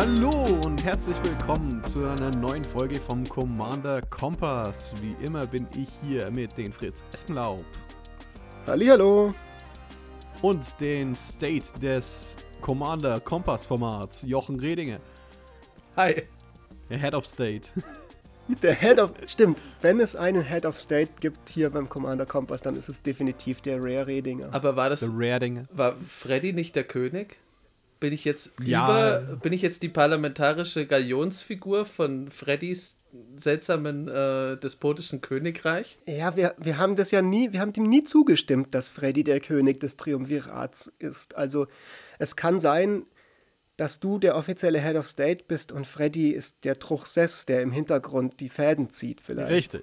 Hallo und herzlich willkommen zu einer neuen Folge vom Commander Kompass. Wie immer bin ich hier mit den Fritz Espenlaub. Hallihallo. Und den State des Commander Kompass Formats, Jochen Redinger. Hi. Der Head of State. Der Head of. Stimmt, wenn es einen Head of State gibt hier beim Commander Kompass, dann ist es definitiv der Rare Redinger. Aber war das. Der Redinger. War Freddy nicht der König? Bin ich jetzt Ja. über, bin ich jetzt die parlamentarische Galionsfigur von Freddys seltsamen äh, despotischen Königreich? Ja, wir, wir haben das ja nie, wir haben dem nie zugestimmt, dass Freddy der König des Triumvirats ist. Also es kann sein, dass du der offizielle Head of State bist und Freddy ist der Truchsess, der im Hintergrund die Fäden zieht vielleicht. Richtig.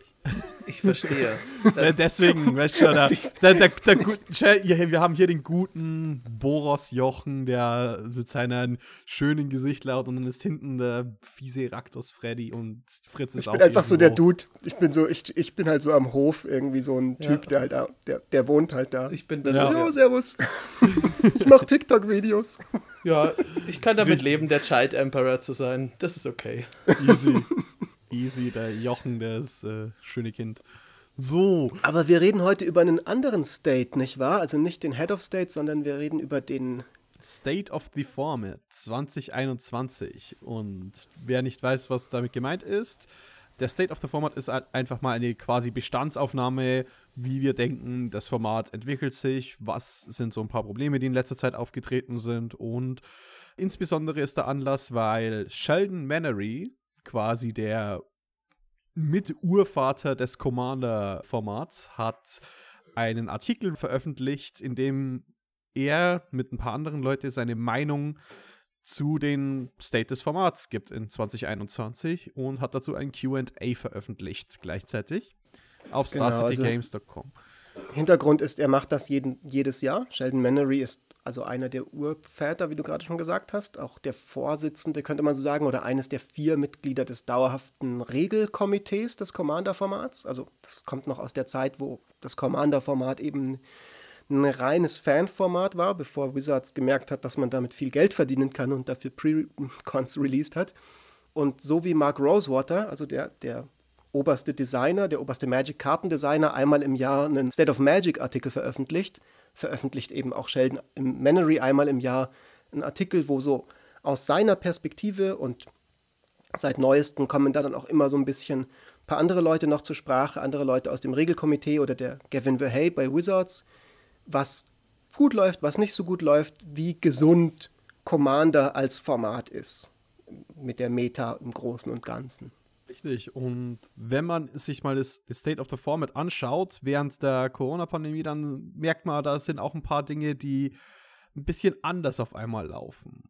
Ich verstehe. Deswegen, weißt du schon, der, der, der, der, gut- Schau, hier- wir haben hier den guten Boros Jochen, der mit seinem schönen Gesicht laut und dann ist hinten der fiese Raktos Freddy und Fritz ist Ich auch bin einfach so der irgendwo. Dude. Ich bin so, ich, ich bin halt so am Hof irgendwie so ein Ja. Typ, der halt da, der, der wohnt halt da. Ich bin dann. Ja. Servus. ich mach TikTok-Videos. Ja, ich kann damit leben, der Child Emperor zu sein. Das ist okay. Easy. Easy, der Jochen, das äh, schöne Kind. So, Aber wir reden heute über einen anderen State, nicht wahr? Also nicht den Head of State, sondern wir reden über den. State of the Format 2021. Und wer nicht weiß, was damit gemeint ist, der State of the Format ist einfach mal eine quasi Bestandsaufnahme, wie wir denken, das Format entwickelt sich, was sind so ein paar Probleme, die in letzter Zeit aufgetreten sind und insbesondere ist der Anlass, weil Sheldon Mannery, quasi der Mit-Urvater des Commander-Formats, hat einen Artikel veröffentlicht, in dem er mit ein paar anderen Leuten seine Meinung zu den State des Formats gibt in 2021 und hat dazu ein QA veröffentlicht gleichzeitig auf Genau, StarCityGames.com. Hintergrund ist, er macht das jeden, jedes Jahr. Sheldon Mannery ist also einer der Urväter, wie du gerade schon gesagt hast, auch der Vorsitzende, könnte man so sagen, oder eines der vier Mitglieder des dauerhaften Regelkomitees des Commander-Formats. Also das kommt noch aus der Zeit, wo das Commander-Format eben ein reines Fanformat war, bevor Wizards gemerkt hat, dass man damit viel Geld verdienen kann und dafür Pre-Cons released hat. Und so wie Mark Rosewater, also der, der oberste Designer, der oberste Magic-Kartendesigner, einmal im Jahr einen State of Magic-Artikel veröffentlicht, veröffentlicht eben auch Sheldon im Mannery einmal im Jahr einen Artikel, wo so aus seiner Perspektive und seit neuestem kommen da dann auch immer so ein bisschen ein paar andere Leute noch zur Sprache, andere Leute aus dem Regelkomitee oder der Gavin Verhey bei Wizards, was gut läuft, was nicht so gut läuft, wie gesund Commander als Format ist mit der Meta im Großen und Ganzen. Richtig. Und wenn man sich mal das State of the Format anschaut, während der Corona-Pandemie, dann merkt man, da sind auch ein paar Dinge, die ein bisschen anders auf einmal laufen.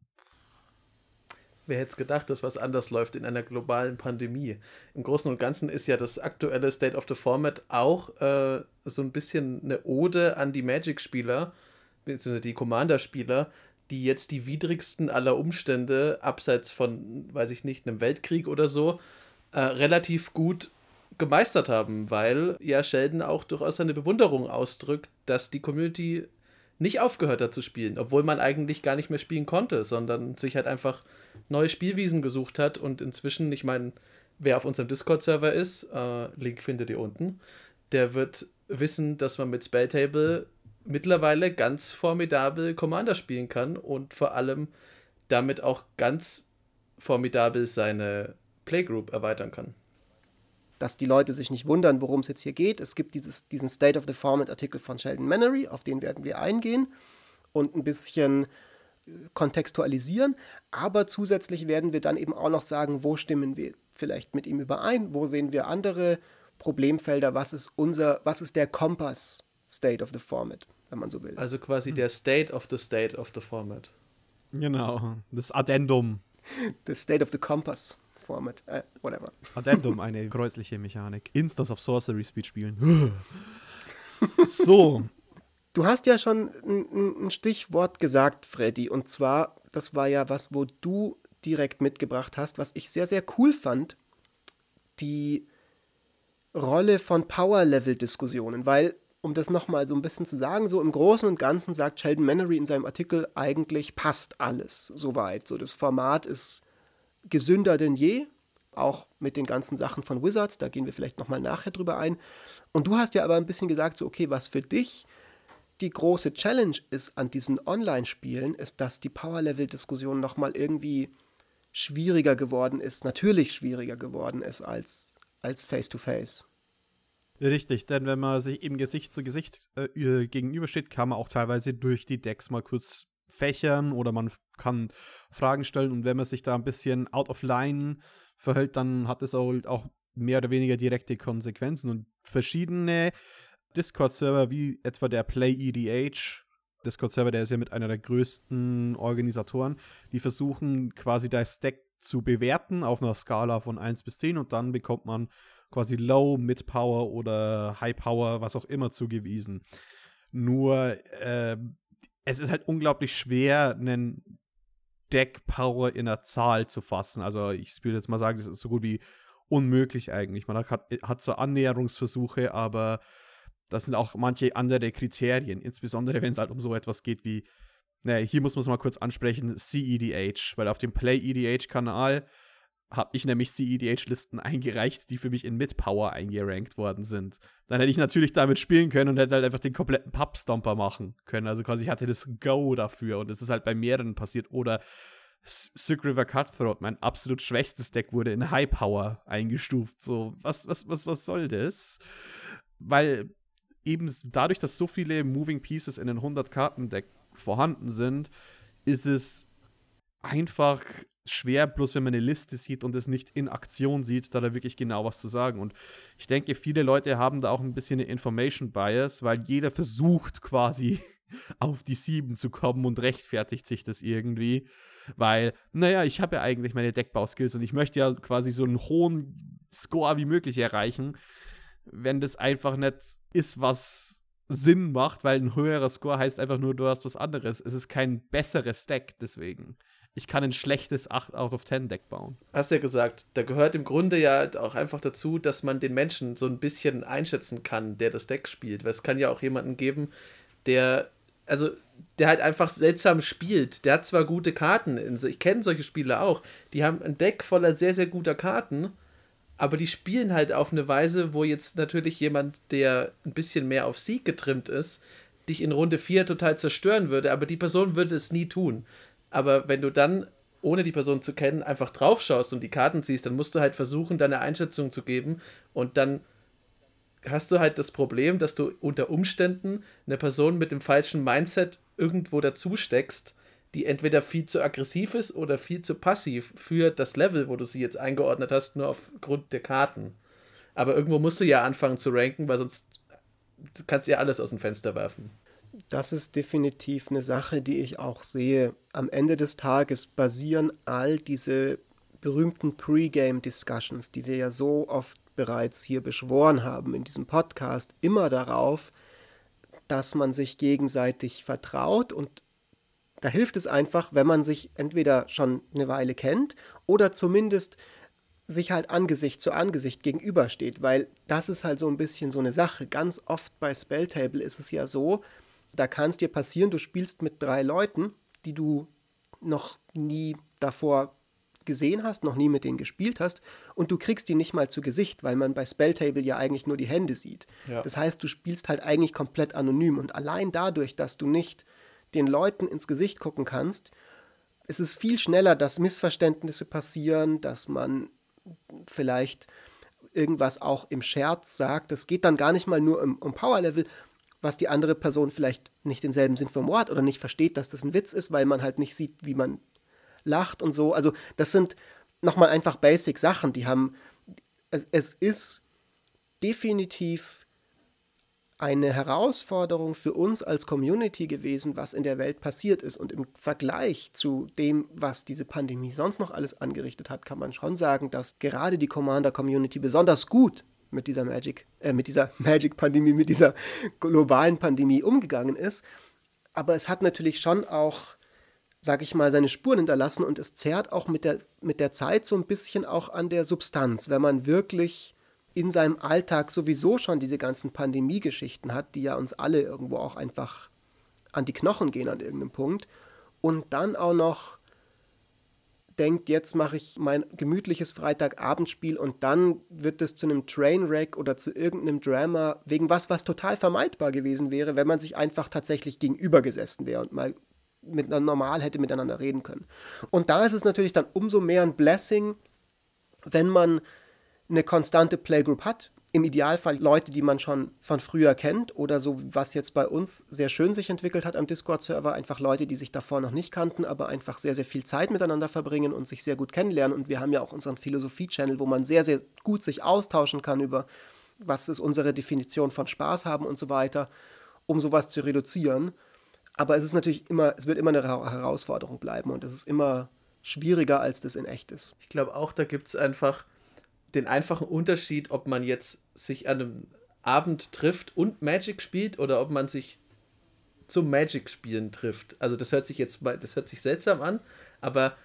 Wer hätte es gedacht, dass was anders läuft in einer globalen Pandemie? Im Großen und Ganzen ist ja das aktuelle State of the Format auch äh, so ein bisschen eine Ode an die Magic-Spieler, beziehungsweise die Commander-Spieler, die jetzt die widrigsten aller Umstände, abseits von, weiß ich nicht, einem Weltkrieg oder so, äh, relativ gut gemeistert haben, weil ja Sheldon auch durchaus seine Bewunderung ausdrückt, dass die Community nicht aufgehört hat zu spielen, obwohl man eigentlich gar nicht mehr spielen konnte, sondern sich halt einfach neue Spielwiesen gesucht hat und inzwischen, ich meine, wer auf unserem Discord-Server ist, äh, Link findet ihr unten, der wird wissen, dass man mit Spelltable mittlerweile ganz formidabel Commander spielen kann und vor allem damit auch ganz formidabel seine Playgroup erweitern kann. dass die Leute sich nicht wundern, worum es jetzt hier geht. Es gibt dieses, diesen State of the Format-Artikel von Sheldon Mannery, auf den werden wir eingehen und ein bisschen äh, kontextualisieren. Aber zusätzlich werden wir dann eben auch noch sagen, wo stimmen wir vielleicht mit ihm überein, wo sehen wir andere Problemfelder, was ist unser, was ist der Kompass State of the Format, wenn man so will. Also quasi der State of the State of the Format. Genau. Das Addendum. The State of the Compass Format, äh, whatever. Addendum, eine kreuzliche Mechanik. Instance of Sorcery Speed spielen. so. Du hast ja schon ein, ein- ein Stichwort gesagt, Freddy, und zwar, das war ja was, wo du direkt mitgebracht hast, was ich sehr, sehr cool fand, die Rolle von Power-Level-Diskussionen, weil, um das nochmal so ein bisschen zu sagen, so im Großen und Ganzen sagt Sheldon Mannery in seinem Artikel, eigentlich passt alles soweit. So, das Format ist gesünder denn je, auch mit den ganzen Sachen von Wizards, da gehen wir vielleicht nochmal nachher drüber ein. Und du hast ja aber ein bisschen gesagt, so, okay, was für dich die große Challenge ist an diesen Online-Spielen, ist, dass die Power-Level-Diskussion nochmal irgendwie schwieriger geworden ist, natürlich schwieriger geworden ist als, als Face-to-Face. Richtig, denn wenn man sich eben Gesicht zu Gesicht äh, gegenübersteht, kann man auch teilweise durch die Decks mal kurz fächern oder man kann Fragen stellen und wenn man sich da ein bisschen out of line verhält, dann hat es auch mehr oder weniger direkte Konsequenzen und verschiedene Discord-Server wie etwa der Play EDH Discord-Server, der ist ja mit einer der größten Organisatoren, die versuchen quasi das Deck zu bewerten auf einer Skala von 1 bis 10 und dann bekommt man quasi Low, Mid Power oder High Power, was auch immer zugewiesen. Nur äh, es ist halt unglaublich schwer, einen Deck Power in der Zahl zu fassen. Also ich würde jetzt mal sagen, das ist so gut wie unmöglich eigentlich. Man hat, hat so Annäherungsversuche, aber das sind auch manche andere Kriterien, insbesondere wenn es halt um so etwas geht wie, naja, hier muss man es mal kurz ansprechen, CEDH, weil auf dem Play EDH-Kanal habe ich nämlich CEDH-Listen eingereicht, die für mich in Mid-Power eingerankt worden sind. Dann hätte ich natürlich damit spielen können und hätte halt einfach den kompletten Pub-Stomper machen können. Also quasi ich hatte das Go dafür und es ist halt bei mehreren passiert. Oder Sick River Cutthroat, mein absolut schwächstes Deck, wurde in High Power eingestuft. So, was, was, was, was soll das? Weil eben dadurch, dass so viele Moving Pieces in einem 100-Karten-Deck vorhanden sind, ist es einfach schwer, bloß wenn man eine Liste sieht und es nicht in Aktion sieht, da da wirklich genau was zu sagen. Und ich denke, viele Leute haben da auch ein bisschen eine Information Bias, weil jeder versucht quasi auf die 7 zu kommen und rechtfertigt sich das irgendwie. Weil, naja, ich habe ja eigentlich meine Deckbauskills und ich möchte ja quasi so einen hohen Score wie möglich erreichen wenn das einfach nicht ist, was Sinn macht, weil ein höherer Score heißt einfach nur, du hast was anderes. Es ist kein besseres Deck, deswegen. Ich kann ein schlechtes 8 out of 10 Deck bauen. Hast ja gesagt, da gehört im Grunde ja auch einfach dazu, dass man den Menschen so ein bisschen einschätzen kann, der das Deck spielt. Weil es kann ja auch jemanden geben, der, also, der halt einfach seltsam spielt. Der hat zwar gute Karten, ich kenne solche Spiele auch, die haben ein Deck voller sehr, sehr guter Karten aber die spielen halt auf eine Weise, wo jetzt natürlich jemand, der ein bisschen mehr auf Sieg getrimmt ist, dich in Runde 4 total zerstören würde, aber die Person würde es nie tun. Aber wenn du dann, ohne die Person zu kennen, einfach drauf schaust und die Karten ziehst, dann musst du halt versuchen, deine Einschätzung zu geben und dann hast du halt das Problem, dass du unter Umständen eine Person mit dem falschen Mindset irgendwo dazu steckst die entweder viel zu aggressiv ist oder viel zu passiv für das Level, wo du sie jetzt eingeordnet hast, nur aufgrund der Karten. Aber irgendwo musst du ja anfangen zu ranken, weil sonst kannst du ja alles aus dem Fenster werfen. Das ist definitiv eine Sache, die ich auch sehe. Am Ende des Tages basieren all diese berühmten Pre-Game-Discussions, die wir ja so oft bereits hier beschworen haben in diesem Podcast, immer darauf, dass man sich gegenseitig vertraut und da hilft es einfach, wenn man sich entweder schon eine Weile kennt oder zumindest sich halt Angesicht zu Angesicht gegenübersteht, weil das ist halt so ein bisschen so eine Sache. Ganz oft bei Spelltable ist es ja so, da kann es dir passieren, du spielst mit drei Leuten, die du noch nie davor gesehen hast, noch nie mit denen gespielt hast und du kriegst die nicht mal zu Gesicht, weil man bei Spelltable ja eigentlich nur die Hände sieht. Ja. Das heißt, du spielst halt eigentlich komplett anonym und allein dadurch, dass du nicht den Leuten ins Gesicht gucken kannst, ist es viel schneller, dass Missverständnisse passieren, dass man vielleicht irgendwas auch im Scherz sagt. Es geht dann gar nicht mal nur um, um Power-Level, was die andere Person vielleicht nicht denselben Sinn vom Wort oder nicht versteht, dass das ein Witz ist, weil man halt nicht sieht, wie man lacht und so. Also das sind nochmal einfach basic Sachen, die haben, es, es ist definitiv eine Herausforderung für uns als Community gewesen, was in der Welt passiert ist. Und im Vergleich zu dem, was diese Pandemie sonst noch alles angerichtet hat, kann man schon sagen, dass gerade die Commander-Community besonders gut mit dieser Magic, äh, mit dieser Magic-Pandemie, mit dieser globalen Pandemie umgegangen ist. Aber es hat natürlich schon auch, sag ich mal, seine Spuren hinterlassen und es zerrt auch mit der, mit der Zeit so ein bisschen auch an der Substanz, wenn man wirklich in seinem Alltag sowieso schon diese ganzen Pandemie-Geschichten hat, die ja uns alle irgendwo auch einfach an die Knochen gehen an irgendeinem Punkt. Und dann auch noch denkt, jetzt mache ich mein gemütliches Freitagabendspiel und dann wird es zu einem Trainwreck oder zu irgendeinem Drama, wegen was, was total vermeidbar gewesen wäre, wenn man sich einfach tatsächlich gegenüber gesessen wäre und mal mit, normal hätte miteinander reden können. Und da ist es natürlich dann umso mehr ein Blessing, wenn man eine konstante Playgroup hat, im Idealfall Leute, die man schon von früher kennt oder so, was jetzt bei uns sehr schön sich entwickelt hat am Discord-Server, einfach Leute, die sich davor noch nicht kannten, aber einfach sehr, sehr viel Zeit miteinander verbringen und sich sehr gut kennenlernen. Und wir haben ja auch unseren Philosophie-Channel, wo man sehr, sehr gut sich austauschen kann über, was ist unsere Definition von Spaß haben und so weiter, um sowas zu reduzieren. Aber es ist natürlich immer, es wird immer eine Herausforderung bleiben und es ist immer schwieriger, als das in echt ist. Ich glaube auch, da gibt es einfach den einfachen Unterschied, ob man jetzt sich an einem Abend trifft und Magic spielt oder ob man sich zum Magic-Spielen trifft. Also das hört sich jetzt mal, das hört sich seltsam an, aber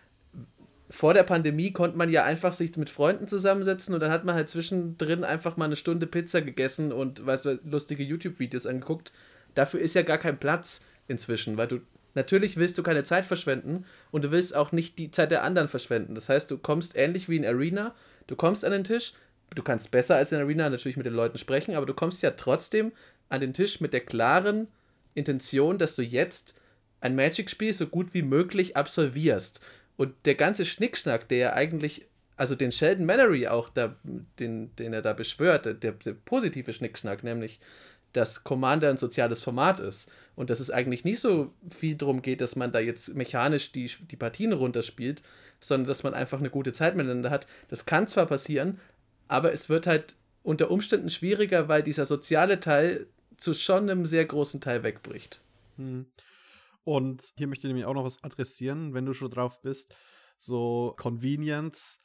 vor der Pandemie konnte man ja einfach sich mit Freunden zusammensetzen und dann hat man halt zwischendrin einfach mal eine Stunde Pizza gegessen und weißt du, lustige YouTube-Videos angeguckt. Dafür ist ja gar kein Platz inzwischen, weil du natürlich willst du keine Zeit verschwenden und du willst auch nicht die Zeit der anderen verschwenden. Das heißt, du kommst ähnlich wie in Arena Du kommst an den Tisch, du kannst besser als in der Arena natürlich mit den Leuten sprechen, aber du kommst ja trotzdem an den Tisch mit der klaren Intention, dass du jetzt ein Magic-Spiel so gut wie möglich absolvierst. Und der ganze Schnickschnack, der ja eigentlich, also den Sheldon Mallory auch, da, den, den er da beschwört, der, der positive Schnickschnack, nämlich, dass Commander ein soziales Format ist und dass es eigentlich nicht so viel darum geht, dass man da jetzt mechanisch die, die Partien runterspielt, sondern dass man einfach eine gute Zeit miteinander hat. Das kann zwar passieren, aber es wird halt unter Umständen schwieriger, weil dieser soziale Teil zu schon einem sehr großen Teil wegbricht. Hm. Und hier möchte ich nämlich auch noch was adressieren, wenn du schon drauf bist. So Convenience.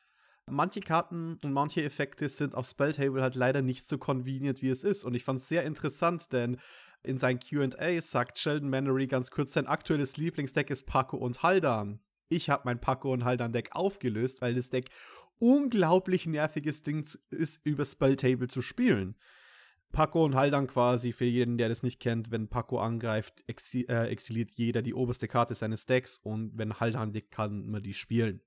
Manche Karten und manche Effekte sind auf Spelltable halt leider nicht so convenient, wie es ist. Und ich fand es sehr interessant, denn in seinem QA sagt Sheldon Mannery ganz kurz, sein aktuelles Lieblingsdeck ist Paco und Haldan ich habe mein Paco und Haldan Deck aufgelöst, weil das Deck unglaublich nerviges Ding ist, über Spelltable zu spielen. Paco und Haldan quasi, für jeden, der das nicht kennt, wenn Paco angreift, exil äh, exiliert jeder die oberste Karte seines Decks und wenn Haldan liegt, kann man die spielen.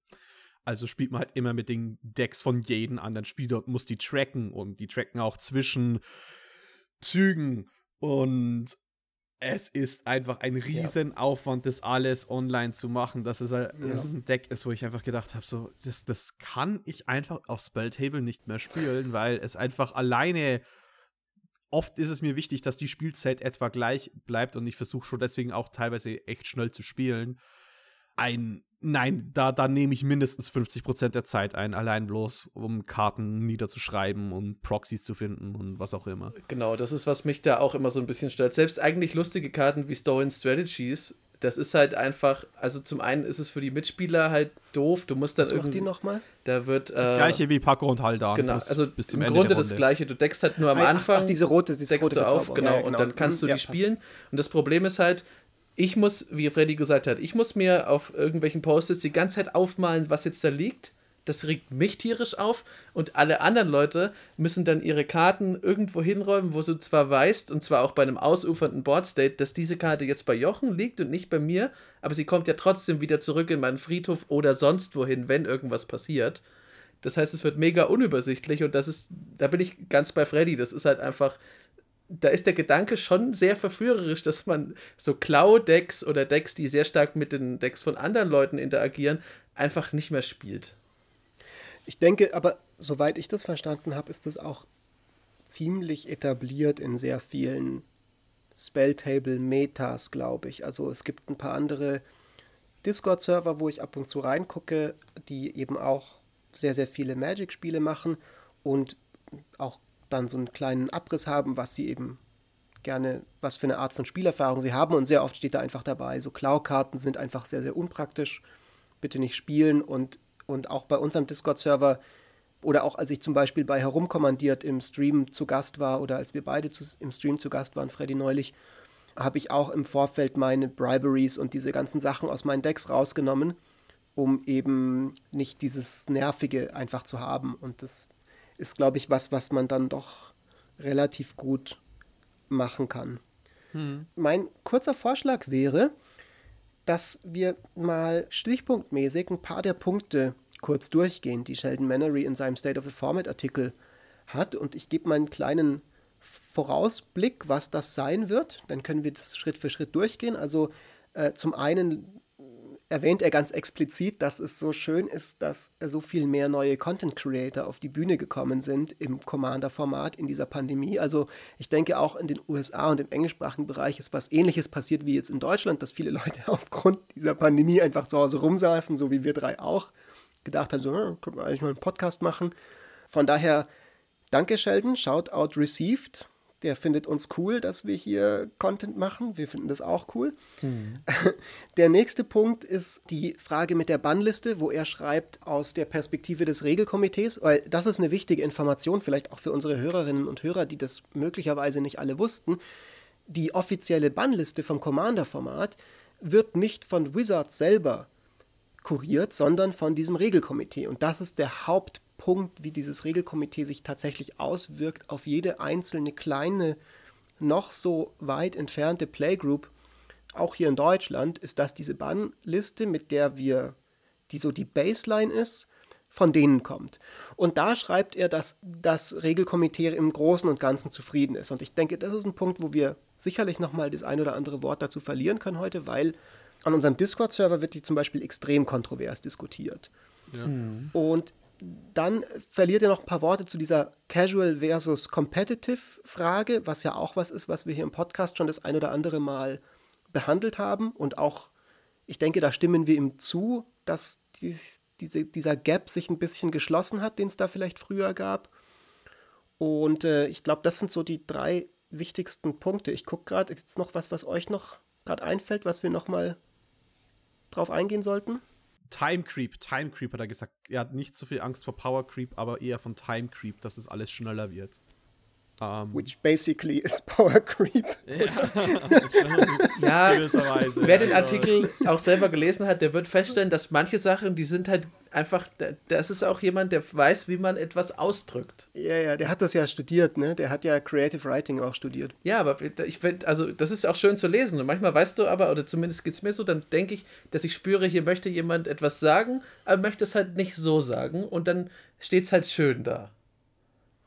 Also spielt man halt immer mit den Decks von jedem anderen Spieler und muss die tracken und die tracken auch zwischen Zügen und es ist einfach ein Riesenaufwand, das alles online zu machen. Dass es, halt, ja. dass es ein Deck ist, wo ich einfach gedacht habe, so, das, das kann ich einfach auf Spelltable nicht mehr spielen, weil es einfach alleine oft ist es mir wichtig, dass die Spielzeit etwa gleich bleibt und ich versuche schon deswegen auch teilweise echt schnell zu spielen ein Nein, da, da nehme ich mindestens 50% der Zeit ein, allein bloß, um Karten niederzuschreiben und Proxys zu finden und was auch immer. Genau, das ist, was mich da auch immer so ein bisschen stört. Selbst eigentlich lustige Karten wie Stolen Strategies, das ist halt einfach, also zum einen ist es für die Mitspieler halt doof, du musst dann was irgendwie. die nochmal? Da wird. Äh, das gleiche wie Paco und Haldan. Genau, also im Ende Grunde das gleiche. Du deckst halt nur am Anfang. Ach, ach diese rote, diese deckst rote du auf, genau, ja, genau, und dann kannst du ja, die spielen. Und das Problem ist halt, ich muss, wie Freddy gesagt hat, ich muss mir auf irgendwelchen Post-its die ganze Zeit aufmalen, was jetzt da liegt. Das regt mich tierisch auf und alle anderen Leute müssen dann ihre Karten irgendwo hinräumen, wo du zwar weißt, und zwar auch bei einem ausufernden Boardstate, dass diese Karte jetzt bei Jochen liegt und nicht bei mir, aber sie kommt ja trotzdem wieder zurück in meinen Friedhof oder sonst wohin, wenn irgendwas passiert. Das heißt, es wird mega unübersichtlich und das ist, da bin ich ganz bei Freddy. Das ist halt einfach da ist der Gedanke schon sehr verführerisch, dass man so Klau-Decks oder Decks, die sehr stark mit den Decks von anderen Leuten interagieren, einfach nicht mehr spielt. Ich denke, aber soweit ich das verstanden habe, ist das auch ziemlich etabliert in sehr vielen Spelltable-Metas, glaube ich. Also es gibt ein paar andere Discord-Server, wo ich ab und zu reingucke, die eben auch sehr, sehr viele Magic-Spiele machen und auch dann so einen kleinen Abriss haben, was sie eben gerne, was für eine Art von Spielerfahrung sie haben. Und sehr oft steht da einfach dabei, so Klaukarten sind einfach sehr, sehr unpraktisch. Bitte nicht spielen. Und, und auch bei unserem Discord-Server oder auch als ich zum Beispiel bei Herumkommandiert im Stream zu Gast war oder als wir beide zu, im Stream zu Gast waren, Freddy neulich, habe ich auch im Vorfeld meine Briberies und diese ganzen Sachen aus meinen Decks rausgenommen, um eben nicht dieses Nervige einfach zu haben. Und das ist, glaube ich, was, was man dann doch relativ gut machen kann. Hm. Mein kurzer Vorschlag wäre, dass wir mal stichpunktmäßig ein paar der Punkte kurz durchgehen, die Sheldon Mannery in seinem State of the Format Artikel hat. Und ich gebe mal einen kleinen Vorausblick, was das sein wird. Dann können wir das Schritt für Schritt durchgehen. Also äh, zum einen erwähnt er ganz explizit, dass es so schön ist, dass so viel mehr neue Content Creator auf die Bühne gekommen sind im Commander-Format in dieser Pandemie. Also ich denke auch in den USA und im englischsprachigen Bereich ist was ähnliches passiert wie jetzt in Deutschland, dass viele Leute aufgrund dieser Pandemie einfach zu Hause rumsaßen, so wie wir drei auch, gedacht haben, so, hm, können wir eigentlich mal einen Podcast machen. Von daher, danke Sheldon, Shoutout received der findet uns cool, dass wir hier Content machen. Wir finden das auch cool. Hm. Der nächste Punkt ist die Frage mit der Bannliste, wo er schreibt aus der Perspektive des Regelkomitees, weil das ist eine wichtige Information, vielleicht auch für unsere Hörerinnen und Hörer, die das möglicherweise nicht alle wussten. Die offizielle Bannliste vom Commander-Format wird nicht von Wizards selber kuriert, sondern von diesem Regelkomitee. Und das ist der Hauptpunkt Punkt, wie dieses Regelkomitee sich tatsächlich auswirkt auf jede einzelne kleine, noch so weit entfernte Playgroup, auch hier in Deutschland, ist das diese Bannliste, mit der wir, die so die Baseline ist, von denen kommt. Und da schreibt er, dass das Regelkomitee im Großen und Ganzen zufrieden ist. Und ich denke, das ist ein Punkt, wo wir sicherlich nochmal das ein oder andere Wort dazu verlieren können heute, weil an unserem Discord-Server wird die zum Beispiel extrem kontrovers diskutiert. Ja. Und dann verliert er noch ein paar Worte zu dieser Casual versus Competitive Frage, was ja auch was ist, was wir hier im Podcast schon das ein oder andere Mal behandelt haben. Und auch, ich denke, da stimmen wir ihm zu, dass dies, diese, dieser Gap sich ein bisschen geschlossen hat, den es da vielleicht früher gab. Und äh, ich glaube, das sind so die drei wichtigsten Punkte. Ich gucke gerade, gibt es noch was, was euch noch gerade einfällt, was wir noch mal drauf eingehen sollten? Time Creep, Time Creep hat er gesagt. Er hat nicht so viel Angst vor Power Creep, aber eher von Time Creep, dass es alles schneller wird. Um, Which basically is Power Creep. Ja, ja wer den Artikel auch selber gelesen hat, der wird feststellen, dass manche Sachen, die sind halt einfach, das ist auch jemand, der weiß, wie man etwas ausdrückt. Ja, ja, der hat das ja studiert, ne? Der hat ja Creative Writing auch studiert. Ja, aber ich also das ist auch schön zu lesen. Und manchmal weißt du aber, oder zumindest geht es mir so, dann denke ich, dass ich spüre, hier möchte jemand etwas sagen, aber möchte es halt nicht so sagen. Und dann steht es halt schön da.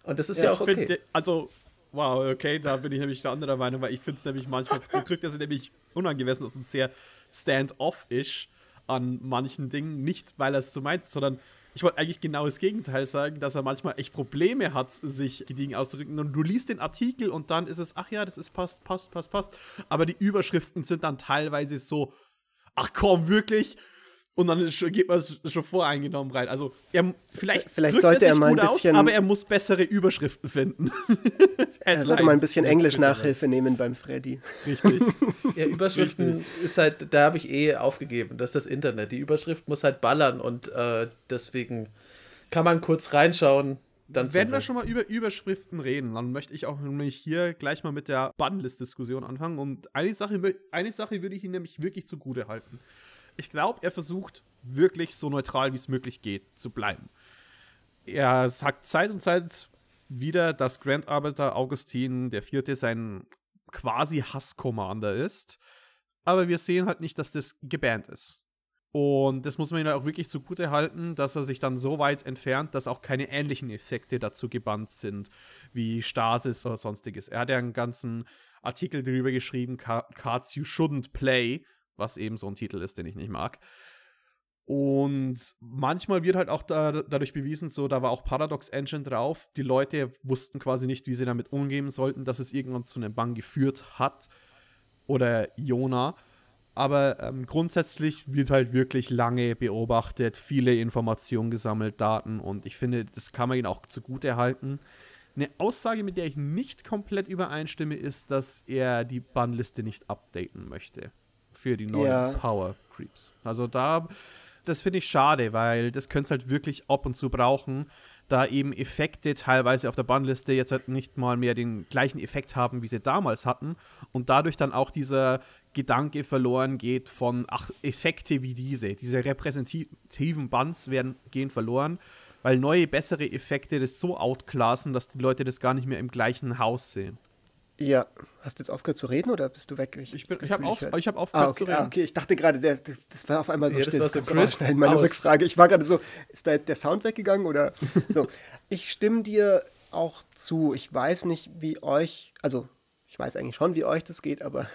Und das ist ja, ja auch okay. Find, also, wow, okay, da bin ich nämlich der andere Meinung, weil ich finde es nämlich manchmal, drückt das nämlich unangemessen aus und sehr stand-off-ish an manchen Dingen. Nicht, weil er es so meint, sondern ich wollte eigentlich genau das Gegenteil sagen, dass er manchmal echt Probleme hat, sich gediegen auszudrücken. Und du liest den Artikel und dann ist es, ach ja, das ist passt, passt, passt, passt. Aber die Überschriften sind dann teilweise so, ach komm, wirklich? Und dann geht man schon voreingenommen rein. Also er, vielleicht, vielleicht sollte er, er mal ein bisschen, aus, aber er muss bessere Überschriften finden. er sollte mal ein bisschen Englisch-Nachhilfe nehmen beim Freddy. Richtig. ja, Überschriften Richtig. ist halt, da habe ich eh aufgegeben. Das ist das Internet. Die Überschrift muss halt ballern und äh, deswegen kann man kurz reinschauen. Dann Wenn wir schon mal über Überschriften reden, dann möchte ich auch nämlich hier gleich mal mit der Bannlist-Diskussion anfangen. Und eine Sache, eine Sache würde ich ihm nämlich wirklich zugute halten ich glaube, er versucht wirklich so neutral wie es möglich geht zu bleiben. Er sagt Zeit und Zeit wieder, dass Grand Arbiter Augustin Vierte sein quasi Hass-Commander ist. Aber wir sehen halt nicht, dass das gebannt ist. Und das muss man ihm auch wirklich zugute halten, dass er sich dann so weit entfernt, dass auch keine ähnlichen Effekte dazu gebannt sind, wie Stasis oder sonstiges. Er hat ja einen ganzen Artikel darüber geschrieben, Cards You Shouldn't Play, was eben so ein Titel ist, den ich nicht mag. Und manchmal wird halt auch da, dadurch bewiesen, so, da war auch Paradox Engine drauf. Die Leute wussten quasi nicht, wie sie damit umgehen sollten, dass es irgendwann zu einem Bang geführt hat. Oder Jona. Aber ähm, grundsätzlich wird halt wirklich lange beobachtet, viele Informationen gesammelt, Daten und ich finde, das kann man ihnen auch zugute halten. Eine Aussage, mit der ich nicht komplett übereinstimme, ist, dass er die Bannliste nicht updaten möchte für die neuen ja. Power Creeps. Also da, das finde ich schade, weil das könnte es halt wirklich ab und zu brauchen, da eben Effekte teilweise auf der Bannliste jetzt halt nicht mal mehr den gleichen Effekt haben, wie sie damals hatten und dadurch dann auch dieser Gedanke verloren geht von, ach, Effekte wie diese, diese repräsentativen Bands werden, gehen verloren, weil neue, bessere Effekte das so outclassen, dass die Leute das gar nicht mehr im gleichen Haus sehen. Ja, hast du jetzt aufgehört zu reden oder bist du weg? Ich, ich, ich habe auf, hab aufgehört ah, okay, zu reden. Ah, okay, ich dachte gerade, das war auf einmal so ja, still. Das, das war so meine Rückfrage. Ich war gerade so, ist da jetzt der Sound weggegangen oder so? ich stimme dir auch zu. Ich weiß nicht, wie euch, also ich weiß eigentlich schon, wie euch das geht, aber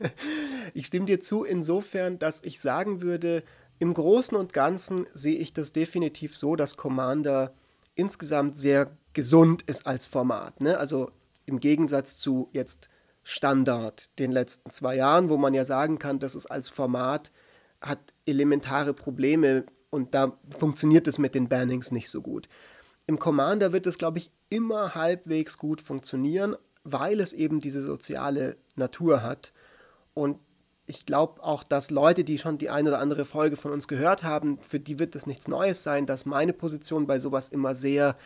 ich stimme dir zu insofern, dass ich sagen würde, im Großen und Ganzen sehe ich das definitiv so, dass Commander insgesamt sehr gesund ist als Format. Ne? Also im Gegensatz zu jetzt Standard den letzten zwei Jahren, wo man ja sagen kann, dass es als Format hat elementare Probleme und da funktioniert es mit den Bannings nicht so gut. Im Commander wird es, glaube ich, immer halbwegs gut funktionieren, weil es eben diese soziale Natur hat. Und ich glaube auch, dass Leute, die schon die eine oder andere Folge von uns gehört haben, für die wird es nichts Neues sein, dass meine Position bei sowas immer sehr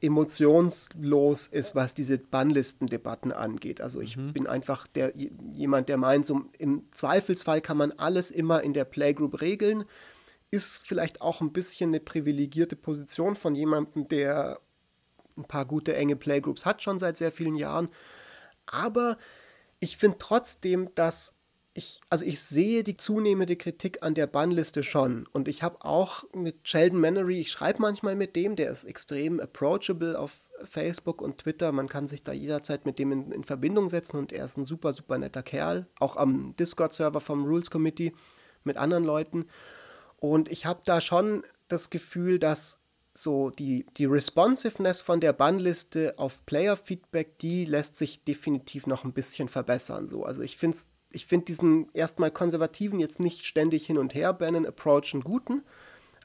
emotionslos ist, was diese Bannlistendebatten angeht. Also ich mhm. bin einfach der, jemand, der meint, so im Zweifelsfall kann man alles immer in der Playgroup regeln. Ist vielleicht auch ein bisschen eine privilegierte Position von jemandem, der ein paar gute enge Playgroups hat, schon seit sehr vielen Jahren. Aber ich finde trotzdem, dass ich, also ich sehe die zunehmende Kritik an der Bannliste schon. Und ich habe auch mit Sheldon Mannery, ich schreibe manchmal mit dem, der ist extrem approachable auf Facebook und Twitter. Man kann sich da jederzeit mit dem in, in Verbindung setzen und er ist ein super, super netter Kerl. Auch am Discord-Server vom Rules Committee mit anderen Leuten. Und ich habe da schon das Gefühl, dass so die, die Responsiveness von der Bannliste auf Player-Feedback, die lässt sich definitiv noch ein bisschen verbessern. So. Also ich finde es ich finde diesen erstmal konservativen, jetzt nicht ständig hin und her bannen Approach einen guten,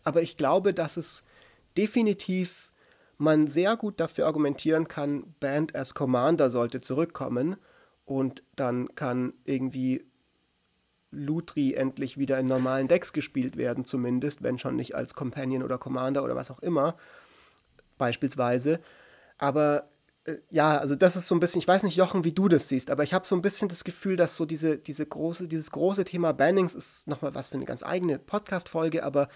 aber ich glaube, dass es definitiv man sehr gut dafür argumentieren kann, Band as Commander sollte zurückkommen und dann kann irgendwie Lutri endlich wieder in normalen Decks gespielt werden, zumindest, wenn schon nicht als Companion oder Commander oder was auch immer, beispielsweise. Aber ja, also das ist so ein bisschen, ich weiß nicht, Jochen, wie du das siehst, aber ich habe so ein bisschen das Gefühl, dass so diese, diese große, dieses große Thema Bannings ist nochmal was für eine ganz eigene Podcast-Folge, aber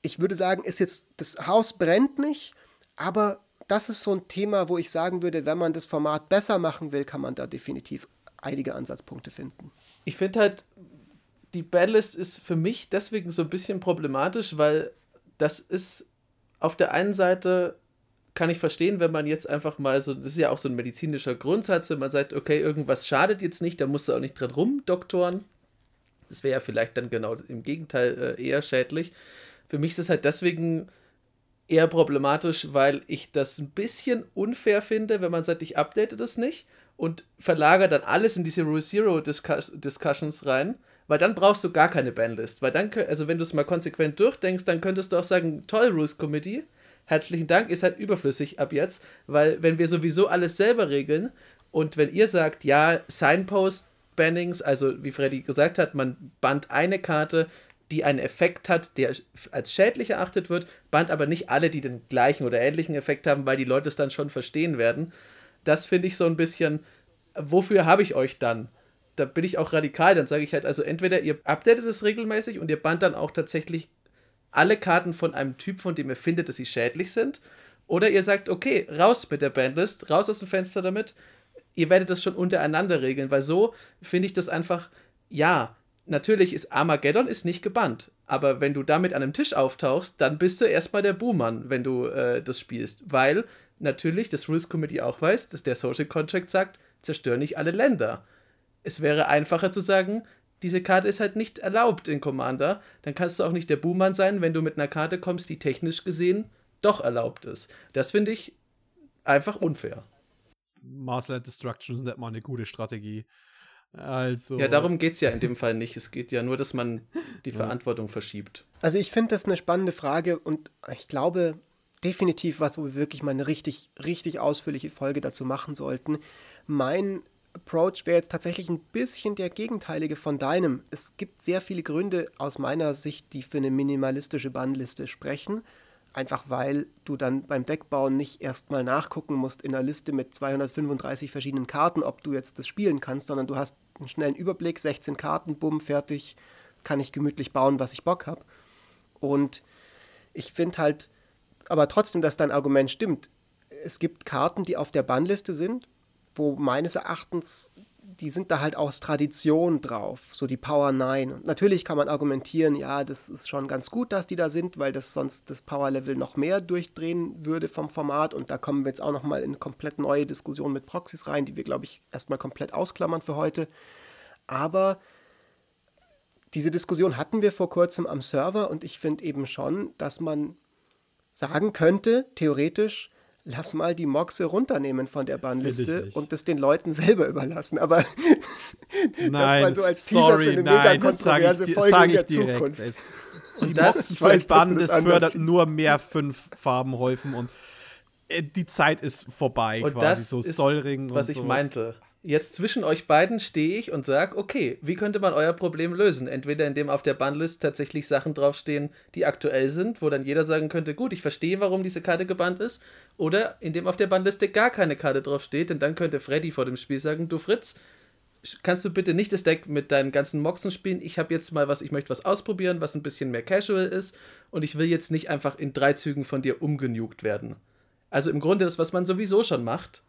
ich würde sagen, ist jetzt, das Haus brennt nicht, aber das ist so ein Thema, wo ich sagen würde, wenn man das Format besser machen will, kann man da definitiv einige Ansatzpunkte finden. Ich finde halt, die Bannlist ist für mich deswegen so ein bisschen problematisch, weil das ist auf der einen Seite kann ich verstehen, wenn man jetzt einfach mal so, das ist ja auch so ein medizinischer Grundsatz, wenn man sagt, okay, irgendwas schadet jetzt nicht, da musst du auch nicht dran rumdoktoren. Das wäre ja vielleicht dann genau im Gegenteil äh, eher schädlich. Für mich ist es halt deswegen eher problematisch, weil ich das ein bisschen unfair finde, wenn man sagt, ich update das nicht und verlagere dann alles in diese Rule Zero Discuss Discussions rein, weil dann brauchst du gar keine Bandlist. Weil dann, also wenn du es mal konsequent durchdenkst, dann könntest du auch sagen, toll, Rules Committee, herzlichen Dank, ist halt überflüssig ab jetzt, weil wenn wir sowieso alles selber regeln und wenn ihr sagt, ja, Signpost-Bannings, also wie Freddy gesagt hat, man bannt eine Karte, die einen Effekt hat, der als schädlich erachtet wird, bannt aber nicht alle, die den gleichen oder ähnlichen Effekt haben, weil die Leute es dann schon verstehen werden. Das finde ich so ein bisschen, wofür habe ich euch dann? Da bin ich auch radikal, dann sage ich halt, also entweder ihr updatet es regelmäßig und ihr bannt dann auch tatsächlich alle Karten von einem Typ, von dem ihr findet, dass sie schädlich sind. Oder ihr sagt, okay, raus mit der Bandlist, raus aus dem Fenster damit. Ihr werdet das schon untereinander regeln, weil so finde ich das einfach, ja, natürlich ist Armageddon ist nicht gebannt, aber wenn du damit an einem Tisch auftauchst, dann bist du erstmal der Buhmann, wenn du äh, das spielst, weil natürlich das Rules Committee auch weiß, dass der Social Contract sagt, zerstör nicht alle Länder. Es wäre einfacher zu sagen, diese Karte ist halt nicht erlaubt in Commander. Dann kannst du auch nicht der Buhmann sein, wenn du mit einer Karte kommst, die technisch gesehen doch erlaubt ist. Das finde ich einfach unfair. Marsland Destruction ist nicht mal eine gute Strategie. Also. Ja, darum geht es ja in dem Fall nicht. Es geht ja nur, dass man die Verantwortung verschiebt. Also ich finde das eine spannende Frage und ich glaube definitiv was, wo wir wirklich mal eine richtig, richtig ausführliche Folge dazu machen sollten. Mein Approach wäre jetzt tatsächlich ein bisschen der gegenteilige von deinem. Es gibt sehr viele Gründe aus meiner Sicht, die für eine minimalistische Bannliste sprechen. Einfach weil du dann beim Deckbauen nicht erstmal nachgucken musst in einer Liste mit 235 verschiedenen Karten, ob du jetzt das spielen kannst, sondern du hast einen schnellen Überblick, 16 Karten, bumm, fertig, kann ich gemütlich bauen, was ich Bock habe. Und ich finde halt, aber trotzdem, dass dein Argument stimmt, es gibt Karten, die auf der Bannliste sind, wo meines Erachtens die sind da halt aus Tradition drauf, so die Power 9. Und natürlich kann man argumentieren, ja, das ist schon ganz gut, dass die da sind, weil das sonst das Power Level noch mehr durchdrehen würde vom Format. Und da kommen wir jetzt auch nochmal in eine komplett neue Diskussion mit Proxys rein, die wir, glaube ich, erstmal komplett ausklammern für heute. Aber diese Diskussion hatten wir vor kurzem am Server und ich finde eben schon, dass man sagen könnte, theoretisch, lass mal die Moxe runternehmen von der Bannliste und das den Leuten selber überlassen. Aber nein, das mal so als Teaser sorry, für eine mega kontroverse Folge in der Zukunft. Ist. Und die das, Moxen ich weiß, Bann, das, das fördert nur mehr fünf Farbenhäufen und äh, die Zeit ist vorbei und quasi. Das so ist, Sollring was ich sowas. meinte jetzt zwischen euch beiden stehe ich und sage, okay, wie könnte man euer Problem lösen? Entweder indem auf der Bannlist tatsächlich Sachen draufstehen, die aktuell sind, wo dann jeder sagen könnte, gut, ich verstehe, warum diese Karte gebannt ist, oder indem auf der Bannliste gar keine Karte draufsteht, denn dann könnte Freddy vor dem Spiel sagen, du Fritz, kannst du bitte nicht das Deck mit deinen ganzen Moxen spielen? Ich habe jetzt mal was, ich möchte was ausprobieren, was ein bisschen mehr casual ist und ich will jetzt nicht einfach in drei Zügen von dir umgenugt werden. Also im Grunde das, was man sowieso schon macht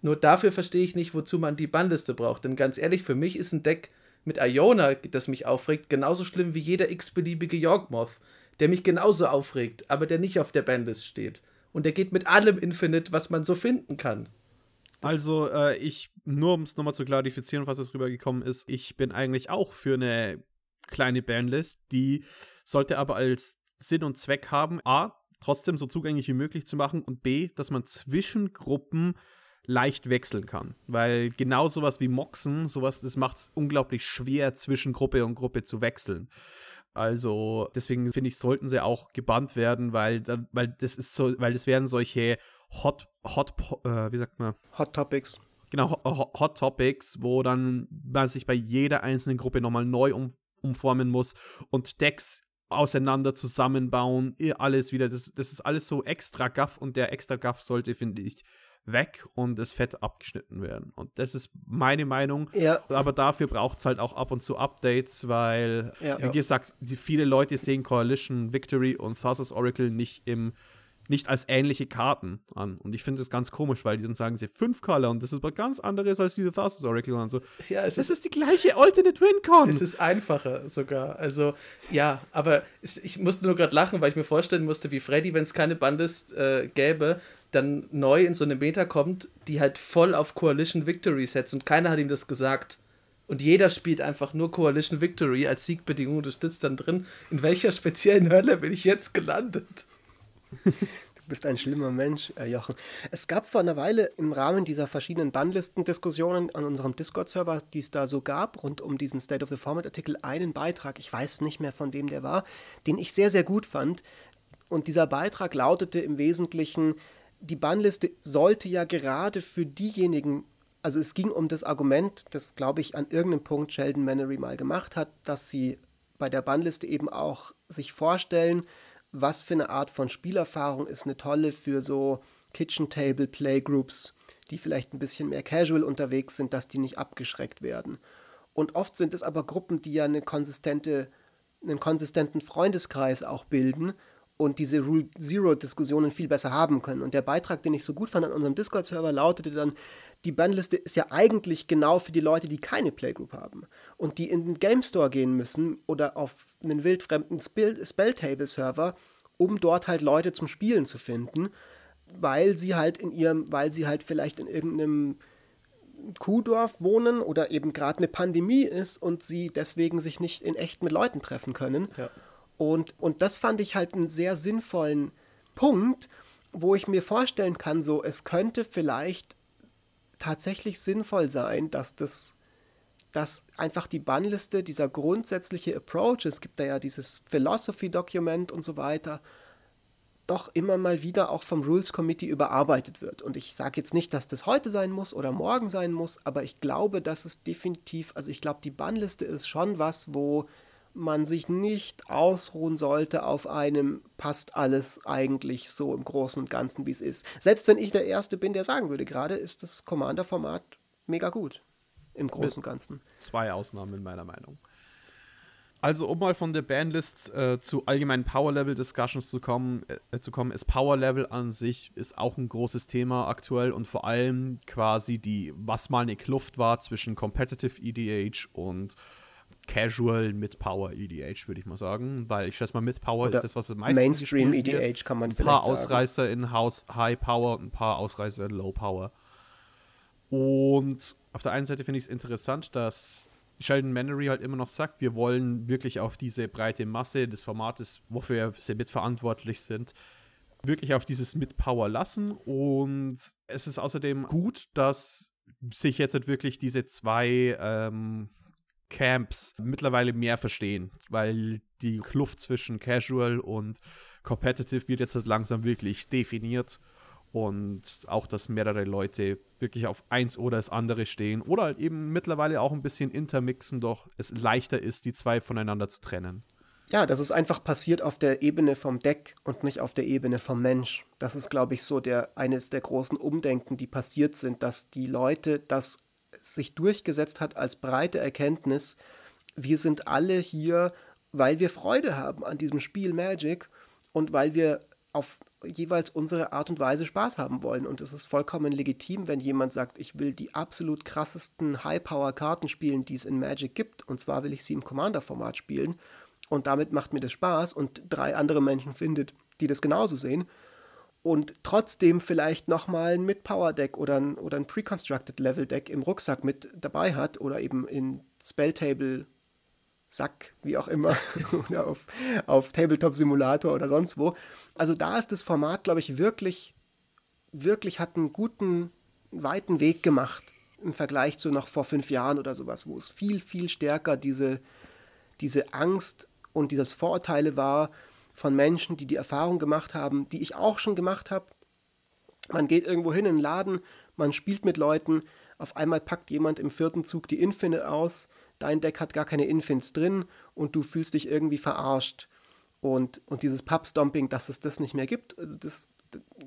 nur dafür verstehe ich nicht, wozu man die Bannliste braucht. Denn ganz ehrlich, für mich ist ein Deck mit Iona, das mich aufregt, genauso schlimm wie jeder x-beliebige Yorkmoth, der mich genauso aufregt, aber der nicht auf der Bandlist steht. Und der geht mit allem Infinite, was man so finden kann. Also, äh, ich, nur um es nochmal zu klarifizieren, was es rübergekommen ist, ich bin eigentlich auch für eine kleine Bandlist, die sollte aber als Sinn und Zweck haben, A, trotzdem so zugänglich wie möglich zu machen und B, dass man zwischen Gruppen leicht wechseln kann. Weil genau sowas wie Moxen, sowas, das macht es unglaublich schwer, zwischen Gruppe und Gruppe zu wechseln. Also deswegen finde ich, sollten sie auch gebannt werden, weil, weil das ist so, weil das werden solche Hot, Hot, äh, wie sagt man? Hot Topics. Genau, Hot, Hot Topics, wo dann man sich bei jeder einzelnen Gruppe nochmal neu um, umformen muss und Decks auseinander zusammenbauen, alles wieder. Das, das ist alles so extra Gaff und der extra Gaff sollte, finde ich, weg und das Fett abgeschnitten werden. Und das ist meine Meinung. Ja. Aber dafür braucht es halt auch ab und zu Updates, weil, ja. wie gesagt, die viele Leute sehen Coalition, Victory und Thassa's Oracle nicht im nicht als ähnliche Karten an. Und ich finde das ganz komisch, weil die dann sagen sie fünf Color und das ist was ganz anderes als diese Thassa's Oracle und so. Ja, es das ist, ist die gleiche Alternate Win-Con. Es ist einfacher sogar. Also, ja, aber ich, ich musste nur gerade lachen, weil ich mir vorstellen musste, wie Freddy, wenn es keine Bandes äh, gäbe, dann neu in so eine Meta kommt, die halt voll auf Coalition Victory setzt und keiner hat ihm das gesagt. Und jeder spielt einfach nur Coalition Victory als Siegbedingung. Du sitzt dann drin, in welcher speziellen Hölle bin ich jetzt gelandet? Du bist ein schlimmer Mensch, äh, Jochen. Es gab vor einer Weile im Rahmen dieser verschiedenen Bannlisten-Diskussionen an unserem Discord-Server, die es da so gab, rund um diesen State of the Format-Artikel, einen Beitrag, ich weiß nicht mehr von wem der war, den ich sehr, sehr gut fand. Und dieser Beitrag lautete im Wesentlichen, die Bannliste sollte ja gerade für diejenigen, also es ging um das Argument, das glaube ich an irgendeinem Punkt Sheldon Mannery mal gemacht hat, dass sie bei der Bannliste eben auch sich vorstellen, was für eine Art von Spielerfahrung ist eine tolle für so Kitchen Table Playgroups, die vielleicht ein bisschen mehr casual unterwegs sind, dass die nicht abgeschreckt werden. Und oft sind es aber Gruppen, die ja eine konsistente, einen konsistenten Freundeskreis auch bilden und diese Rule Zero-Diskussionen viel besser haben können. Und der Beitrag, den ich so gut fand an unserem Discord-Server, lautete dann, die Bandliste ist ja eigentlich genau für die Leute, die keine Playgroup haben und die in den Game Store gehen müssen oder auf einen wildfremden Spelltable-Server, um dort halt Leute zum Spielen zu finden, weil sie halt in ihrem, weil sie halt vielleicht in irgendeinem Kuhdorf wohnen oder eben gerade eine Pandemie ist und sie deswegen sich nicht in echt mit Leuten treffen können. Ja. Und, und das fand ich halt einen sehr sinnvollen Punkt, wo ich mir vorstellen kann, so es könnte vielleicht tatsächlich sinnvoll sein, dass das dass einfach die Bannliste, dieser grundsätzliche Approach, es gibt da ja dieses Philosophy-Dokument und so weiter, doch immer mal wieder auch vom Rules Committee überarbeitet wird. Und ich sage jetzt nicht, dass das heute sein muss oder morgen sein muss, aber ich glaube, dass es definitiv, also ich glaube, die Bannliste ist schon was, wo man sich nicht ausruhen sollte auf einem passt alles eigentlich so im Großen und Ganzen, wie es ist. Selbst wenn ich der Erste bin, der sagen würde, gerade ist das Commander-Format mega gut im Großen und Ganzen. Zwei Ausnahmen in meiner Meinung. Also, um mal von der Bandlist äh, zu allgemeinen Power-Level-Discussions zu kommen, äh, zu kommen, ist Power-Level an sich ist auch ein großes Thema aktuell und vor allem quasi die, was mal eine Kluft war zwischen Competitive EDH und Casual mit Power EDH, würde ich mal sagen, weil ich schätze mal mit Power Oder ist das, was am meisten Mainstream. EDH kann man Ein vielleicht paar sagen. Ausreißer in House High Power und ein paar Ausreißer in Low Power. Und auf der einen Seite finde ich es interessant, dass Sheldon Mannery halt immer noch sagt, wir wollen wirklich auf diese breite Masse des Formates, wofür sie mitverantwortlich sind, wirklich auf dieses Mit-Power lassen. Und es ist außerdem gut, dass sich jetzt halt wirklich diese zwei ähm, Camps mittlerweile mehr verstehen, weil die Kluft zwischen Casual und Competitive wird jetzt halt langsam wirklich definiert und auch, dass mehrere Leute wirklich auf eins oder das andere stehen oder halt eben mittlerweile auch ein bisschen intermixen, doch es leichter ist, die zwei voneinander zu trennen. Ja, das ist einfach passiert auf der Ebene vom Deck und nicht auf der Ebene vom Mensch. Das ist, glaube ich, so der eines der großen Umdenken, die passiert sind, dass die Leute das sich durchgesetzt hat als breite Erkenntnis. Wir sind alle hier, weil wir Freude haben an diesem Spiel Magic und weil wir auf jeweils unsere Art und Weise Spaß haben wollen. Und es ist vollkommen legitim, wenn jemand sagt, ich will die absolut krassesten High-Power-Karten spielen, die es in Magic gibt. Und zwar will ich sie im Commander-Format spielen. Und damit macht mir das Spaß und drei andere Menschen findet, die das genauso sehen. Und trotzdem vielleicht nochmal ein Mid-Power-Deck oder ein, oder ein Pre-Constructed-Level-Deck im Rucksack mit dabei hat oder eben in Spelltable Sack, wie auch immer, oder auf, auf Tabletop-Simulator oder sonst wo. Also da ist das Format, glaube ich, wirklich, wirklich hat einen guten, weiten Weg gemacht im Vergleich zu noch vor fünf Jahren oder sowas, wo es viel, viel stärker diese, diese Angst und dieses Vorurteile war von Menschen, die die Erfahrung gemacht haben, die ich auch schon gemacht habe. Man geht irgendwo hin in einen Laden, man spielt mit Leuten, auf einmal packt jemand im vierten Zug die Infinite aus, dein Deck hat gar keine Infins drin und du fühlst dich irgendwie verarscht. Und, und dieses Pub-Stomping, dass es das nicht mehr gibt, also das,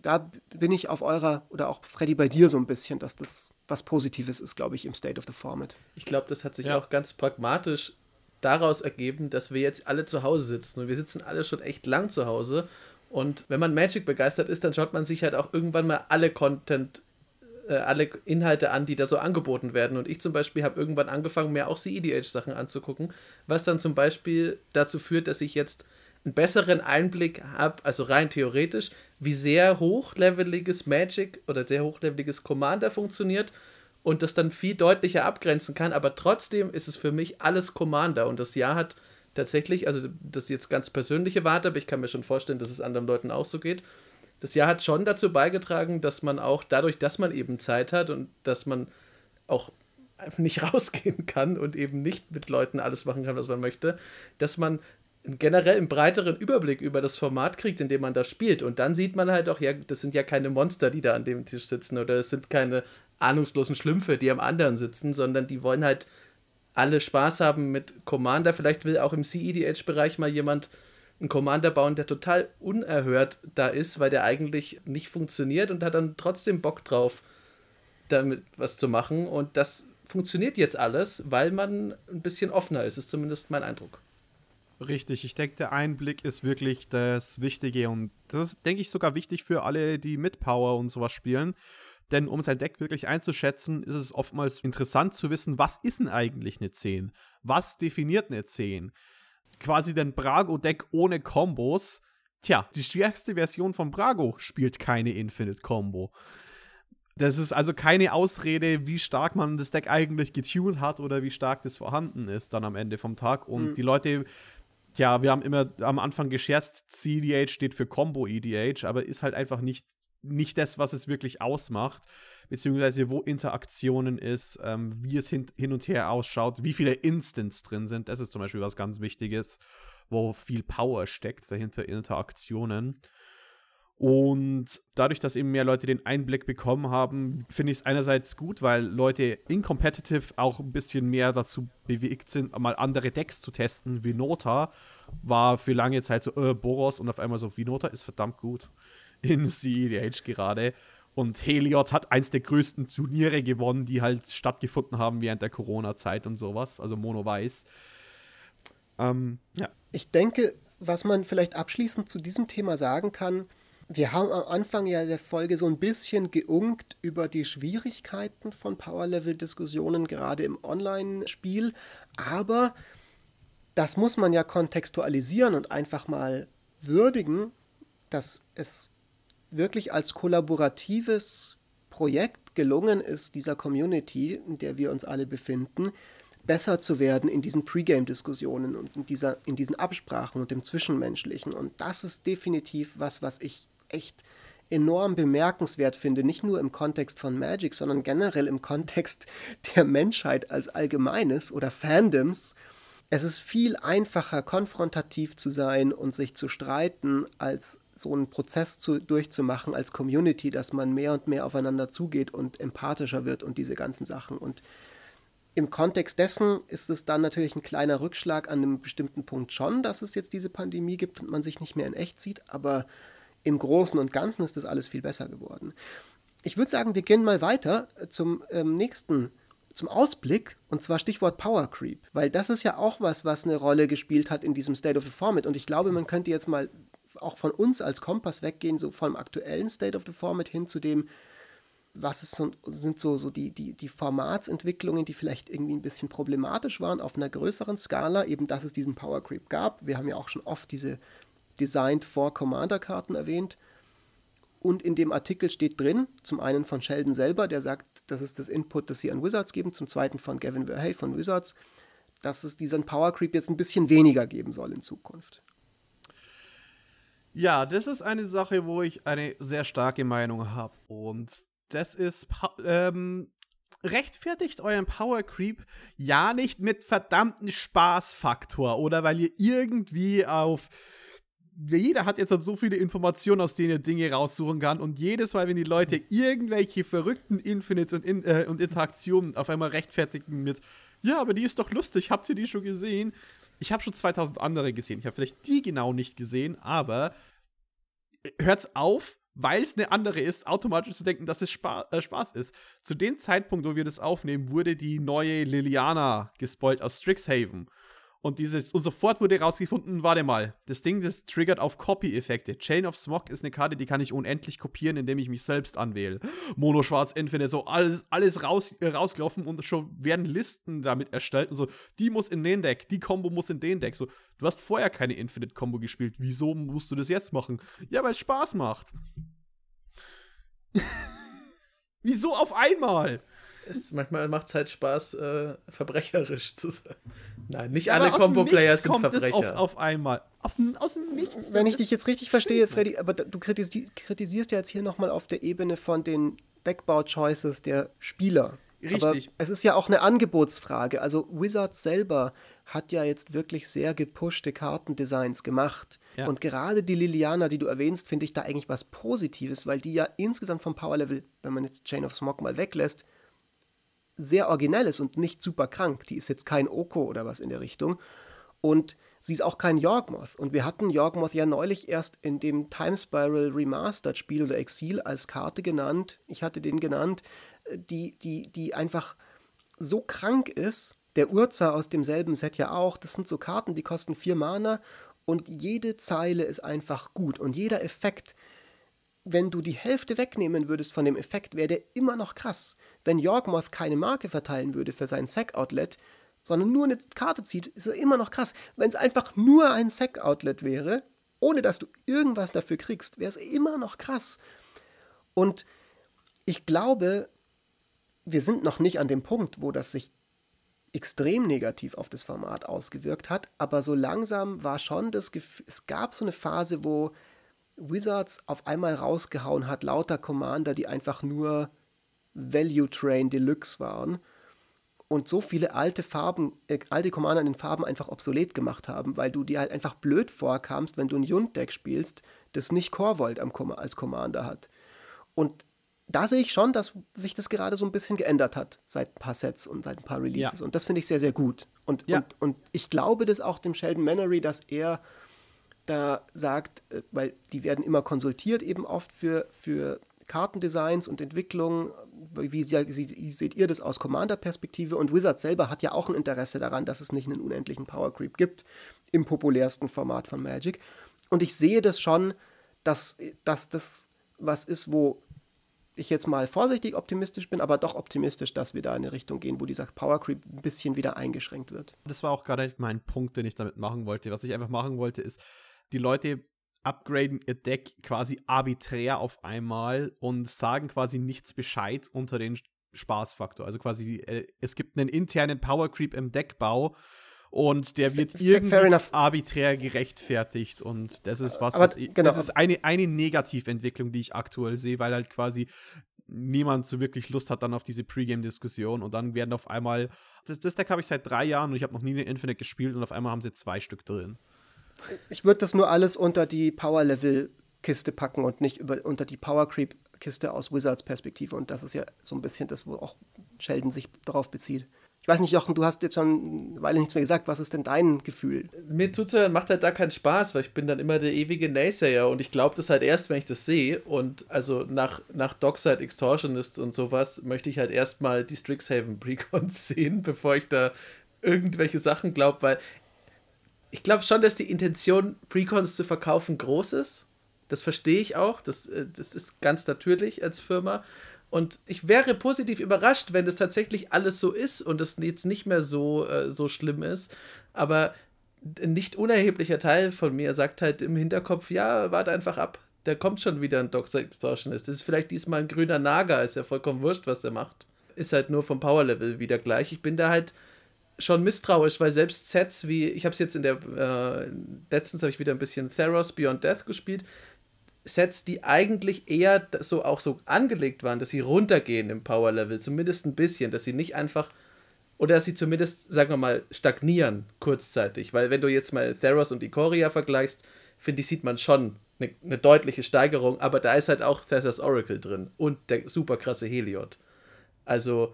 da bin ich auf eurer, oder auch Freddy bei dir so ein bisschen, dass das was Positives ist, glaube ich, im State of the Format. Ich glaube, das hat sich Ja. auch ganz pragmatisch daraus ergeben, dass wir jetzt alle zu Hause sitzen und wir sitzen alle schon echt lang zu Hause. Und wenn man Magic begeistert ist, dann schaut man sich halt auch irgendwann mal alle Content, äh, alle Inhalte an, die da so angeboten werden. Und ich zum Beispiel habe irgendwann angefangen, mir auch CEDH-Sachen anzugucken, was dann zum Beispiel dazu führt, dass ich jetzt einen besseren Einblick habe, also rein theoretisch, wie sehr hochleveliges Magic oder sehr hochleveliges Commander funktioniert und das dann viel deutlicher abgrenzen kann, aber trotzdem ist es für mich alles Commander und das Jahr hat tatsächlich, also das ist jetzt ganz persönliche Warte, aber ich kann mir schon vorstellen, dass es anderen Leuten auch so geht. Das Jahr hat schon dazu beigetragen, dass man auch dadurch, dass man eben Zeit hat und dass man auch nicht rausgehen kann und eben nicht mit Leuten alles machen kann, was man möchte, dass man generell einen breiteren Überblick über das Format kriegt, in dem man da spielt. Und dann sieht man halt auch, ja, das sind ja keine Monster, die da an dem Tisch sitzen oder es sind keine ahnungslosen Schlümpfe, die am anderen sitzen, sondern die wollen halt alle Spaß haben mit Commander. Vielleicht will auch im CEDH-Bereich mal jemand einen Commander bauen, der total unerhört da ist, weil der eigentlich nicht funktioniert und hat dann trotzdem Bock drauf, damit was zu machen. Und das funktioniert jetzt alles, weil man ein bisschen offener ist, ist zumindest mein Eindruck. Richtig, ich denke, der Einblick ist wirklich das Wichtige und das ist, denke ich, sogar wichtig für alle, die mit Power und sowas spielen. Denn um sein Deck wirklich einzuschätzen, ist es oftmals interessant zu wissen, was ist denn eigentlich eine 10? Was definiert eine 10? Quasi den Brago-Deck ohne Kombos. Tja, die stärkste Version von Brago spielt keine Infinite-Combo. Das ist also keine Ausrede, wie stark man das Deck eigentlich getuned hat oder wie stark das vorhanden ist dann am Ende vom Tag. Und Mhm. die Leute, tja, wir haben immer am Anfang gescherzt, CEDH steht für Combo EDH, aber ist halt einfach nicht, nicht das, was es wirklich ausmacht, beziehungsweise wo Interaktionen ist, ähm, wie es hin, hin und her ausschaut, wie viele Instants drin sind. Das ist zum Beispiel was ganz Wichtiges, wo viel Power steckt dahinter Interaktionen. Und dadurch, dass eben mehr Leute den Einblick bekommen haben, finde ich es einerseits gut, weil Leute in Competitive auch ein bisschen mehr dazu bewegt sind, mal andere Decks zu testen. Vinota war für lange Zeit so, äh, Boros und auf einmal so, Vinota ist verdammt gut in CEDH gerade. Und Heliod hat eins der größten Turniere gewonnen, die halt stattgefunden haben während der Corona-Zeit und sowas, also Mono Weiß. Ähm, ja. Ich denke, was man vielleicht abschließend zu diesem Thema sagen kann, wir haben am Anfang ja der Folge so ein bisschen geunkt über die Schwierigkeiten von Power-Level-Diskussionen, gerade im Online-Spiel. Aber das muss man ja kontextualisieren und einfach mal würdigen, dass es wirklich als kollaboratives Projekt gelungen ist, dieser Community, in der wir uns alle befinden, besser zu werden in diesen Pre-Game-Diskussionen und in, dieser, in diesen Absprachen und dem Zwischenmenschlichen. Und das ist definitiv was, was ich echt enorm bemerkenswert finde, nicht nur im Kontext von Magic, sondern generell im Kontext der Menschheit als Allgemeines oder Fandoms. Es ist viel einfacher, konfrontativ zu sein und sich zu streiten, als so einen Prozess zu, durchzumachen als Community, dass man mehr und mehr aufeinander zugeht und empathischer wird und diese ganzen Sachen. Und im Kontext dessen ist es dann natürlich ein kleiner Rückschlag an einem bestimmten Punkt schon, dass es jetzt diese Pandemie gibt und man sich nicht mehr in echt sieht, aber im Großen und Ganzen ist das alles viel besser geworden. Ich würde sagen, wir gehen mal weiter zum ähm, nächsten, zum Ausblick, und zwar Stichwort Power Creep, weil das ist ja auch was, was eine Rolle gespielt hat in diesem State of the Format. Und ich glaube, man könnte jetzt mal auch von uns als Kompass weggehen, so vom aktuellen State of the Format hin zu dem, was ist sind so, so die, die, die Formatsentwicklungen, die vielleicht irgendwie ein bisschen problematisch waren auf einer größeren Skala, eben dass es diesen Power Creep gab. Wir haben ja auch schon oft diese Designed for Commander-Karten erwähnt. Und in dem Artikel steht drin, zum einen von Sheldon selber, der sagt, das ist das Input, das sie an Wizards geben, zum zweiten von Gavin Verhey von Wizards, dass es diesen Power Creep jetzt ein bisschen weniger geben soll in Zukunft. Ja, das ist eine Sache, wo ich eine sehr starke Meinung habe. Und das ist, ähm, rechtfertigt euren Power Creep ja nicht mit verdammten Spaßfaktor oder weil ihr irgendwie auf jeder hat jetzt halt so viele Informationen, aus denen er Dinge raussuchen kann. Und jedes Mal, wenn die Leute irgendwelche verrückten Infinites und, in, äh, und Interaktionen auf einmal rechtfertigen mit, ja, aber die ist doch lustig, habt ihr die schon gesehen? Ich habe schon 2000 andere gesehen. Ich habe vielleicht die genau nicht gesehen, aber hört's auf, weil es eine andere ist, automatisch zu denken, dass es Spa äh, Spaß ist. Zu dem Zeitpunkt, wo wir das aufnehmen, wurde die neue Liliana gespoilt aus Strixhaven. Und, dieses, und sofort wurde rausgefunden, warte mal, das Ding, das triggert auf Copy-Effekte. Chain of Smog ist eine Karte, die kann ich unendlich kopieren, indem ich mich selbst anwähle. Mono Schwarz Infinite, so alles, alles raus, äh, rausgelaufen und schon werden Listen damit erstellt und so, die muss in den Deck, die Combo muss in den Deck. So, du hast vorher keine Infinite-Combo gespielt, wieso musst du das jetzt machen? Ja, weil es Spaß macht. wieso auf einmal? Es, manchmal macht es halt Spaß, äh, verbrecherisch zu sein. Nein, nicht ja, alle Combo-Player sind kommt Verbrecher. Es oft auf einmal. Auf, aus dem Nichts. Wenn ich dich jetzt richtig verstehe, Freddy, aber du kritisierst ja jetzt hier nochmal auf der Ebene von den Deckbau-Choices der Spieler. Richtig. Aber es ist ja auch eine Angebotsfrage. Also Wizards selber hat ja jetzt wirklich sehr gepushte Kartendesigns gemacht. Ja. Und gerade die Liliana, die du erwähnst, finde ich da eigentlich was Positives, weil die ja insgesamt vom Power-Level, wenn man jetzt Chain of Smog mal weglässt, sehr originell ist und nicht super krank. Die ist jetzt kein Oko oder was in der Richtung. Und sie ist auch kein Yorkmoth. Und wir hatten Yorkmoth ja neulich erst in dem Time Spiral Remastered Spiel oder Exil als Karte genannt. Ich hatte den genannt, äh, die, die, die einfach so krank ist. Der Urza aus demselben Set ja auch. Das sind so Karten, die kosten vier Mana und jede Zeile ist einfach gut. Und jeder Effekt wenn du die Hälfte wegnehmen würdest von dem Effekt, wäre der immer noch krass. Wenn Yorkmoth keine Marke verteilen würde für sein Sack-Outlet, sondern nur eine Karte zieht, ist er immer noch krass. Wenn es einfach nur ein Sack-Outlet wäre, ohne dass du irgendwas dafür kriegst, wäre es immer noch krass. Und ich glaube, wir sind noch nicht an dem Punkt, wo das sich extrem negativ auf das Format ausgewirkt hat, aber so langsam war schon das Gefühl, es gab so eine Phase, wo Wizards auf einmal rausgehauen hat, lauter Commander, die einfach nur Value Train Deluxe waren und so viele alte Farben, äh, alte Commander in den Farben einfach obsolet gemacht haben, weil du dir halt einfach blöd vorkamst, wenn du ein Jund-Deck spielst, das nicht Korvold als Commander hat. Und da sehe ich schon, dass sich das gerade so ein bisschen geändert hat seit ein paar Sets und seit ein paar Releases. Ja. Und das finde ich sehr, sehr gut. Und, ja. und, und ich glaube das auch dem Sheldon Mannery, dass er da sagt, äh, weil die werden immer konsultiert eben oft für, für Kartendesigns und Entwicklungen, wie, wie, seht ihr das aus Commander-Perspektive? Und Wizard selber hat ja auch ein Interesse daran, dass es nicht einen unendlichen Power Creep gibt im populärsten Format von Magic. Und ich sehe das schon, dass, dass das was ist, wo ich jetzt mal vorsichtig optimistisch bin, aber doch optimistisch, dass wir da in eine Richtung gehen, wo dieser Power Creep ein bisschen wieder eingeschränkt wird. Das war auch gerade mein Punkt, den ich damit machen wollte. Was ich einfach machen wollte, ist, die Leute upgraden ihr Deck quasi arbiträr auf einmal und sagen quasi nichts Bescheid unter den Spaßfaktor. Also quasi, äh, es gibt einen internen Power Creep im Deckbau und der wird irgendwie arbiträr gerechtfertigt und das ist was, was ich, genau. das ist eine, eine Negativentwicklung, die ich aktuell sehe, weil halt quasi niemand so wirklich Lust hat dann auf diese Pre-Game-Diskussion und dann werden auf einmal, das, das Deck habe ich seit drei Jahren und ich habe noch nie eine Infinite gespielt und auf einmal haben sie zwei Stück drin. Ich würde das nur alles unter die Power-Level-Kiste packen und nicht über, unter die Power-Creep-Kiste aus Wizards Perspektive und das ist ja so ein bisschen das, wo auch Sheldon sich darauf bezieht. Ich weiß nicht, Jochen, du hast jetzt schon eine Weile nichts mehr gesagt. Was ist denn dein Gefühl? Mir zuzuhören macht halt da keinen Spaß, weil ich bin dann immer der ewige Naysayer und ich glaube das halt erst, wenn ich das sehe. Und also nach, nach Dockside Extortionist und sowas möchte ich halt erstmal die Strixhaven Precons sehen, bevor ich da irgendwelche Sachen glaube, weil ich glaube schon, dass die Intention, Precons zu verkaufen, groß ist. Das verstehe ich auch. Das, äh, das ist ganz natürlich als Firma. Und ich wäre positiv überrascht, wenn das tatsächlich alles so ist und es jetzt nicht mehr so, äh, so schlimm ist. Aber ein nicht unerheblicher Teil von mir sagt halt im Hinterkopf, ja, warte einfach ab. Da kommt schon wieder ein Doxer Extortionist. Das ist vielleicht diesmal ein grüner Nager, ist ja vollkommen wurscht, was er macht. Ist halt nur vom Power-Level wieder gleich. Ich bin da halt schon misstrauisch, weil selbst Sets wie, ich habe es jetzt in der, äh, letztens habe ich wieder ein bisschen Theros Beyond Death gespielt. Sets, die eigentlich eher so auch so angelegt waren, dass sie runtergehen im Power Level, zumindest ein bisschen, dass sie nicht einfach oder dass sie zumindest, sagen wir mal, stagnieren kurzzeitig, weil wenn du jetzt mal Theros und Ikoria vergleichst, finde ich, sieht man schon eine, eine, deutliche Steigerung, aber da ist halt auch Thessas Oracle drin und der super krasse Heliod. Also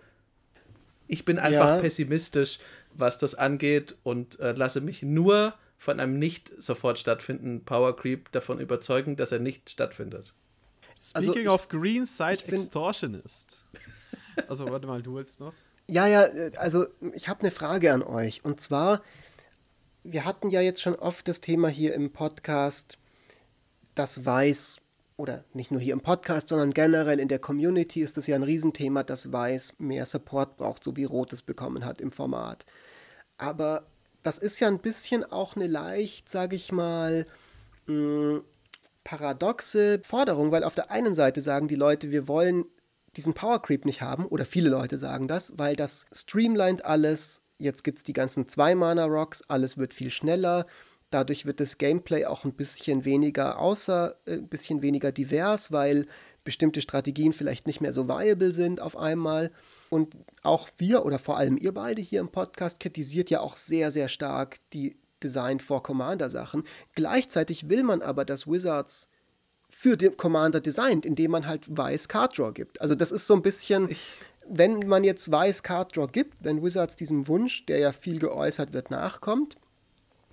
ich bin einfach ja. pessimistisch, was das angeht und äh, lasse mich nur von einem nicht sofort stattfindenden Power Creep davon überzeugen, dass er nicht stattfindet. Speaking also of Green Side Extortionist. also, warte mal, du willst noch? Ja, ja, also ich habe eine Frage an euch. Und zwar, wir hatten ja jetzt schon oft das Thema hier im Podcast, dass Weiß, oder nicht nur hier im Podcast, sondern generell in der Community ist das ja ein Riesenthema, dass Weiß mehr Support braucht, so wie Rot es bekommen hat im Format. Aber das ist ja ein bisschen auch eine leicht, sage ich mal, mh, hm, paradoxe Forderung, weil auf der einen Seite sagen die Leute, wir wollen diesen Power Creep nicht haben, oder viele Leute sagen das, weil das streamlined alles. Jetzt gibt es die ganzen Zwei-Mana-Rocks, alles wird viel schneller. Dadurch wird das Gameplay auch ein bisschen weniger außer, äh, ein bisschen weniger divers, weil bestimmte Strategien vielleicht nicht mehr so viable sind auf einmal. Und auch wir oder vor allem ihr beide hier im Podcast kritisiert ja auch sehr, sehr stark die Design for Commander Sachen. Gleichzeitig will man aber, dass Wizards für den Commander designt, indem man halt weiß Card Draw gibt. Also das ist so ein bisschen, wenn man jetzt weiß Card Draw gibt, wenn Wizards diesem Wunsch, der ja viel geäußert wird, nachkommt,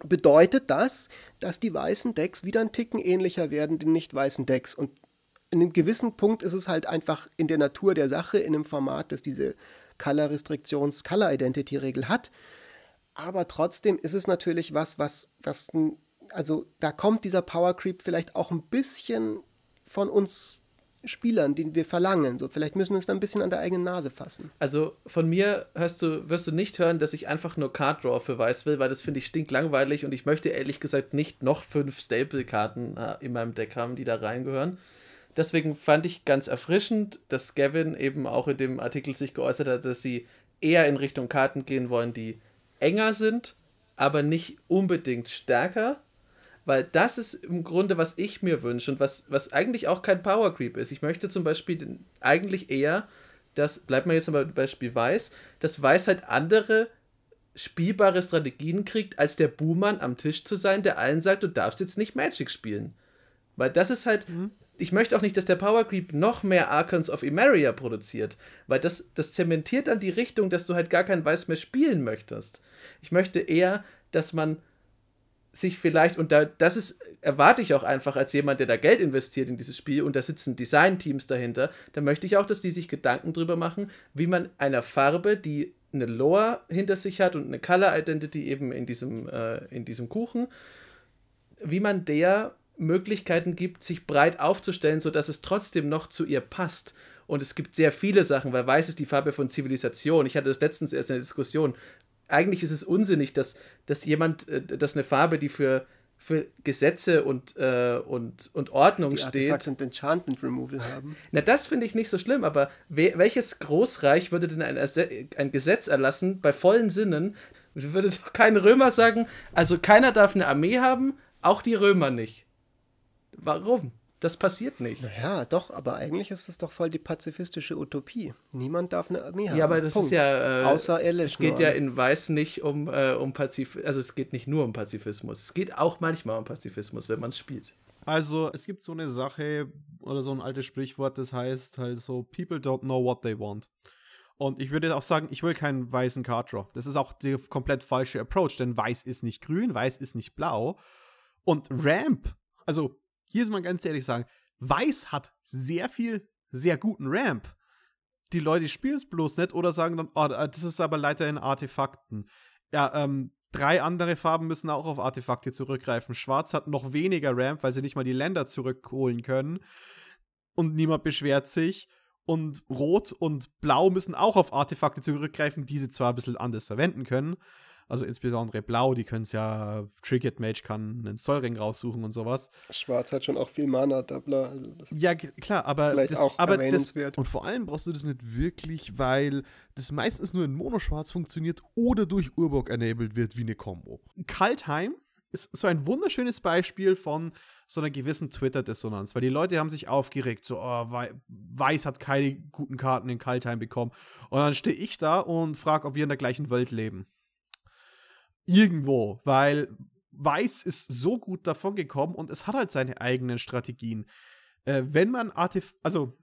bedeutet das, dass die weißen Decks wieder ein Ticken ähnlicher werden den nicht weißen Decks. Und in einem gewissen Punkt ist es halt einfach in der Natur der Sache, in einem Format, das diese Color-Restriktions-, Color-Identity-Regel hat. Aber trotzdem ist es natürlich was, was, was, also da kommt dieser Power Creep vielleicht auch ein bisschen von uns Spielern, den wir verlangen. So, vielleicht müssen wir uns da ein bisschen an der eigenen Nase fassen. Also von mir hörst du, wirst du nicht hören, dass ich einfach nur Card Draw für Weiß will, weil das finde ich stinklangweilig und ich möchte ehrlich gesagt nicht noch fünf Staple-Karten äh, in meinem Deck haben, die da reingehören. Deswegen fand ich ganz erfrischend, dass Gavin eben auch in dem Artikel sich geäußert hat, dass sie eher in Richtung Karten gehen wollen, die enger sind, aber nicht unbedingt stärker. Weil das ist im Grunde, was ich mir wünsche und was, was eigentlich auch kein Power Creep ist. Ich möchte zum Beispiel eigentlich eher, dass, bleibt man jetzt beim Beispiel Weiß, dass Weiß halt andere spielbare Strategien kriegt, als der Buhmann am Tisch zu sein, der allen sagt, du darfst jetzt nicht Magic spielen. Weil das ist halt, mhm ich möchte auch nicht, dass der Power Creep noch mehr Archons of Emeria produziert, weil das, das zementiert dann die Richtung, dass du halt gar kein Weiß mehr spielen möchtest. Ich möchte eher, dass man sich vielleicht, und da, das ist, erwarte ich auch einfach als jemand, der da Geld investiert in dieses Spiel und da sitzen Designteams dahinter, da möchte ich auch, dass die sich Gedanken drüber machen, wie man einer Farbe, die eine Lore hinter sich hat und eine Color Identity eben in diesem, äh, in diesem Kuchen, wie man der Möglichkeiten gibt, sich breit aufzustellen, sodass es trotzdem noch zu ihr passt. Und es gibt sehr viele Sachen, weil weiß ist die Farbe von Zivilisation. Ich hatte das letztens erst in der Diskussion eigentlich ist es unsinnig, dass, dass jemand, äh, dass eine Farbe, die für, für Gesetze und, äh, und, und Ordnung dass die steht. Artefakt und Enchantment Removal haben. Na, das finde ich nicht so schlimm, aber we welches Großreich würde denn ein, ein Gesetz erlassen, bei vollen Sinnen, würde doch kein Römer sagen, also keiner darf eine Armee haben, auch die Römer nicht. Warum? Das passiert nicht. Naja, doch, aber eigentlich ist es doch voll die pazifistische Utopie. Niemand darf eine Armee haben. Ja, aber das Punkt. ist ja. Äh, Außer Elish. Es geht ja in Weiß nicht um, äh, um Pazifismus. Also, es geht nicht nur um Pazifismus. Es geht auch manchmal um Pazifismus, wenn man es spielt. Also, es gibt so eine Sache oder so ein altes Sprichwort, das heißt halt so: People don't know what they want. Und ich würde auch sagen, ich will keinen weißen Card Draw. Das ist auch der komplett falsche Approach, denn weiß ist nicht grün, weiß ist nicht blau. Und Ramp, also hier ist man ganz ehrlich sagen, Weiß hat sehr viel, sehr guten Ramp. Die Leute spielen es bloß nicht oder sagen dann, oh, das ist aber leider in Artefakten. Ja, ähm, drei andere Farben müssen auch auf Artefakte zurückgreifen. Schwarz hat noch weniger Ramp, weil sie nicht mal die Länder zurückholen können. Und niemand beschwert sich. Und Rot und Blau müssen auch auf Artefakte zurückgreifen, die sie zwar ein bisschen anders verwenden können. Also insbesondere Blau, die können es ja, Triggered Mage kann einen Zollring raussuchen und sowas. Schwarz hat schon auch viel Mana, Doubler. Also ja, klar, aber vielleicht das, auch aber das, Und vor allem brauchst du das nicht wirklich, weil das meistens nur in Monoschwarz funktioniert oder durch Urborg enabled wird wie eine Combo. Kaltheim ist so ein wunderschönes Beispiel von so einer gewissen Twitter-Dissonanz, weil die Leute haben sich aufgeregt, so, oh, Weiß hat keine guten Karten in Kaltheim bekommen. Und dann stehe ich da und frage, ob wir in der gleichen Welt leben. Irgendwo, weil Weiß ist so gut davon gekommen und es hat halt seine eigenen Strategien. Äh, wenn man Artef also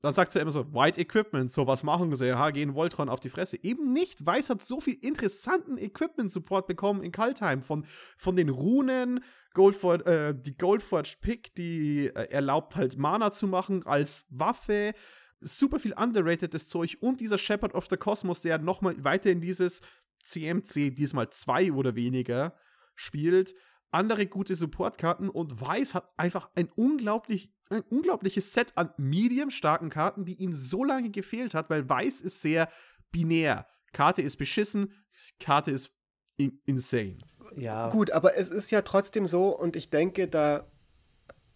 dann sagt sie immer so, White Equipment, so was machen sie, ja, gehen Voltron auf die Fresse. Eben nicht. Weiß hat so viel interessanten Equipment-Support bekommen in Kaltheim. Von, von den Runen, Goldforge, äh, die Goldforged Pick, die äh, erlaubt halt Mana zu machen als Waffe. Super viel underratedes Zeug und dieser Shepherd of the Cosmos, der nochmal weiter in dieses CMC diesmal zwei oder weniger spielt, andere gute Supportkarten und Weiß hat einfach ein unglaublich ein unglaubliches Set an medium starken Karten, die ihm so lange gefehlt hat, weil Weiß ist sehr binär. Karte ist beschissen, Karte ist in insane. Ja. Gut, aber es ist ja trotzdem so und ich denke, da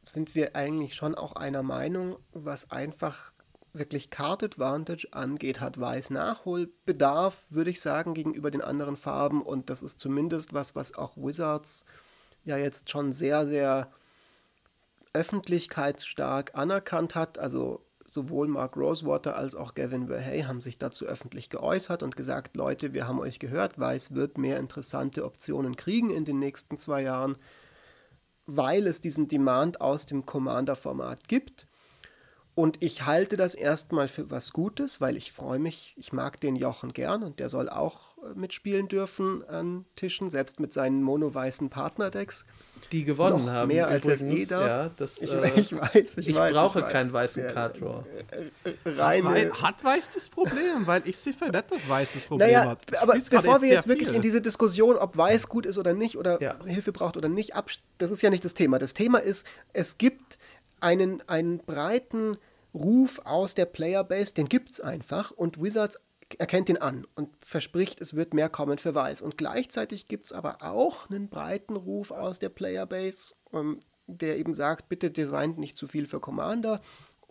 sind wir eigentlich schon auch einer Meinung, was einfach wirklich Card Advantage angeht, hat Weiß Nachholbedarf, würde ich sagen, gegenüber den anderen Farben. Und das ist zumindest was, was auch Wizards ja jetzt schon sehr, sehr öffentlichkeitsstark anerkannt hat. Also sowohl Mark Rosewater als auch Gavin Verhey haben sich dazu öffentlich geäußert und gesagt, Leute, wir haben euch gehört, Weiß wird mehr interessante Optionen kriegen in den nächsten zwei Jahren, weil es diesen Demand aus dem Commander-Format gibt. Und ich halte das erstmal für was Gutes, weil ich freue mich, ich mag den Jochen gern und der soll auch äh, mitspielen dürfen an Tischen, selbst mit seinen mono-weißen Partnerdecks. Die gewonnen Noch haben. Mehr als es eh darf. Ja, das, ich, äh, ich, weiß, ich, ich weiß. brauche ich keinen weißen Card Draw. Äh, äh, hat, hat Weiß das Problem? weil ich sehe nicht, dass Weiß das Problem naja, hat. Aber bevor wir jetzt wirklich viel. in diese Diskussion, ob Weiß gut ist oder nicht oder ja. Hilfe braucht oder nicht, das ist ja nicht das Thema. Das Thema ist, es gibt einen, einen breiten Ruf aus der Playerbase, den gibt es einfach und Wizards erkennt ihn an und verspricht, es wird mehr kommen für Weiß. Und gleichzeitig gibt es aber auch einen breiten Ruf aus der Playerbase, ähm, der eben sagt, bitte designt nicht zu viel für Commander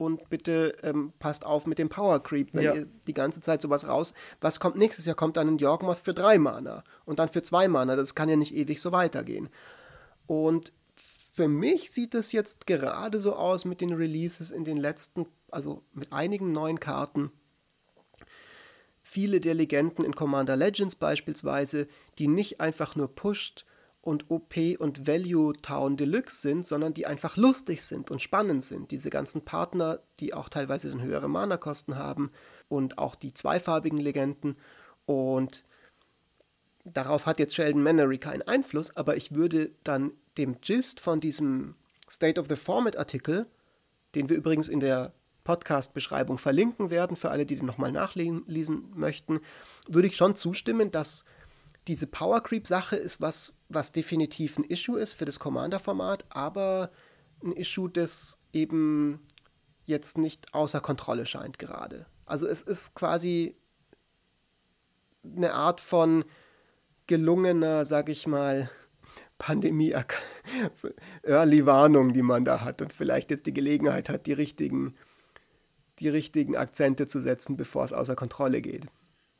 und bitte ähm, passt auf mit dem Power Creep, wenn ja. ihr die ganze Zeit sowas raus. Was kommt nächstes Jahr? Kommt dann ein Yorkmoth für drei Mana und dann für zwei Mana. Das kann ja nicht ewig so weitergehen. Und für mich sieht es jetzt gerade so aus mit den Releases in den letzten, also mit einigen neuen Karten. Viele der Legenden in Commander Legends beispielsweise, die nicht einfach nur pusht und OP und Value Town Deluxe sind, sondern die einfach lustig sind und spannend sind. Diese ganzen Partner, die auch teilweise dann höhere Mana-Kosten haben und auch die zweifarbigen Legenden. Und darauf hat jetzt Sheldon Mannery keinen Einfluss, aber ich würde dann dem Gist von diesem State of the Format Artikel, den wir übrigens in der Podcast-Beschreibung verlinken werden, für alle, die den nochmal nachlesen möchten, würde ich schon zustimmen, dass diese Power Creep-Sache ist was, was definitiv ein Issue ist für das Commander-Format, aber ein Issue, das eben jetzt nicht außer Kontrolle scheint gerade. Also es ist quasi eine Art von gelungener, sag ich mal, Pandemie Early Warnung, die man da hat und vielleicht jetzt die Gelegenheit hat, die richtigen, die richtigen Akzente zu setzen, bevor es außer Kontrolle geht.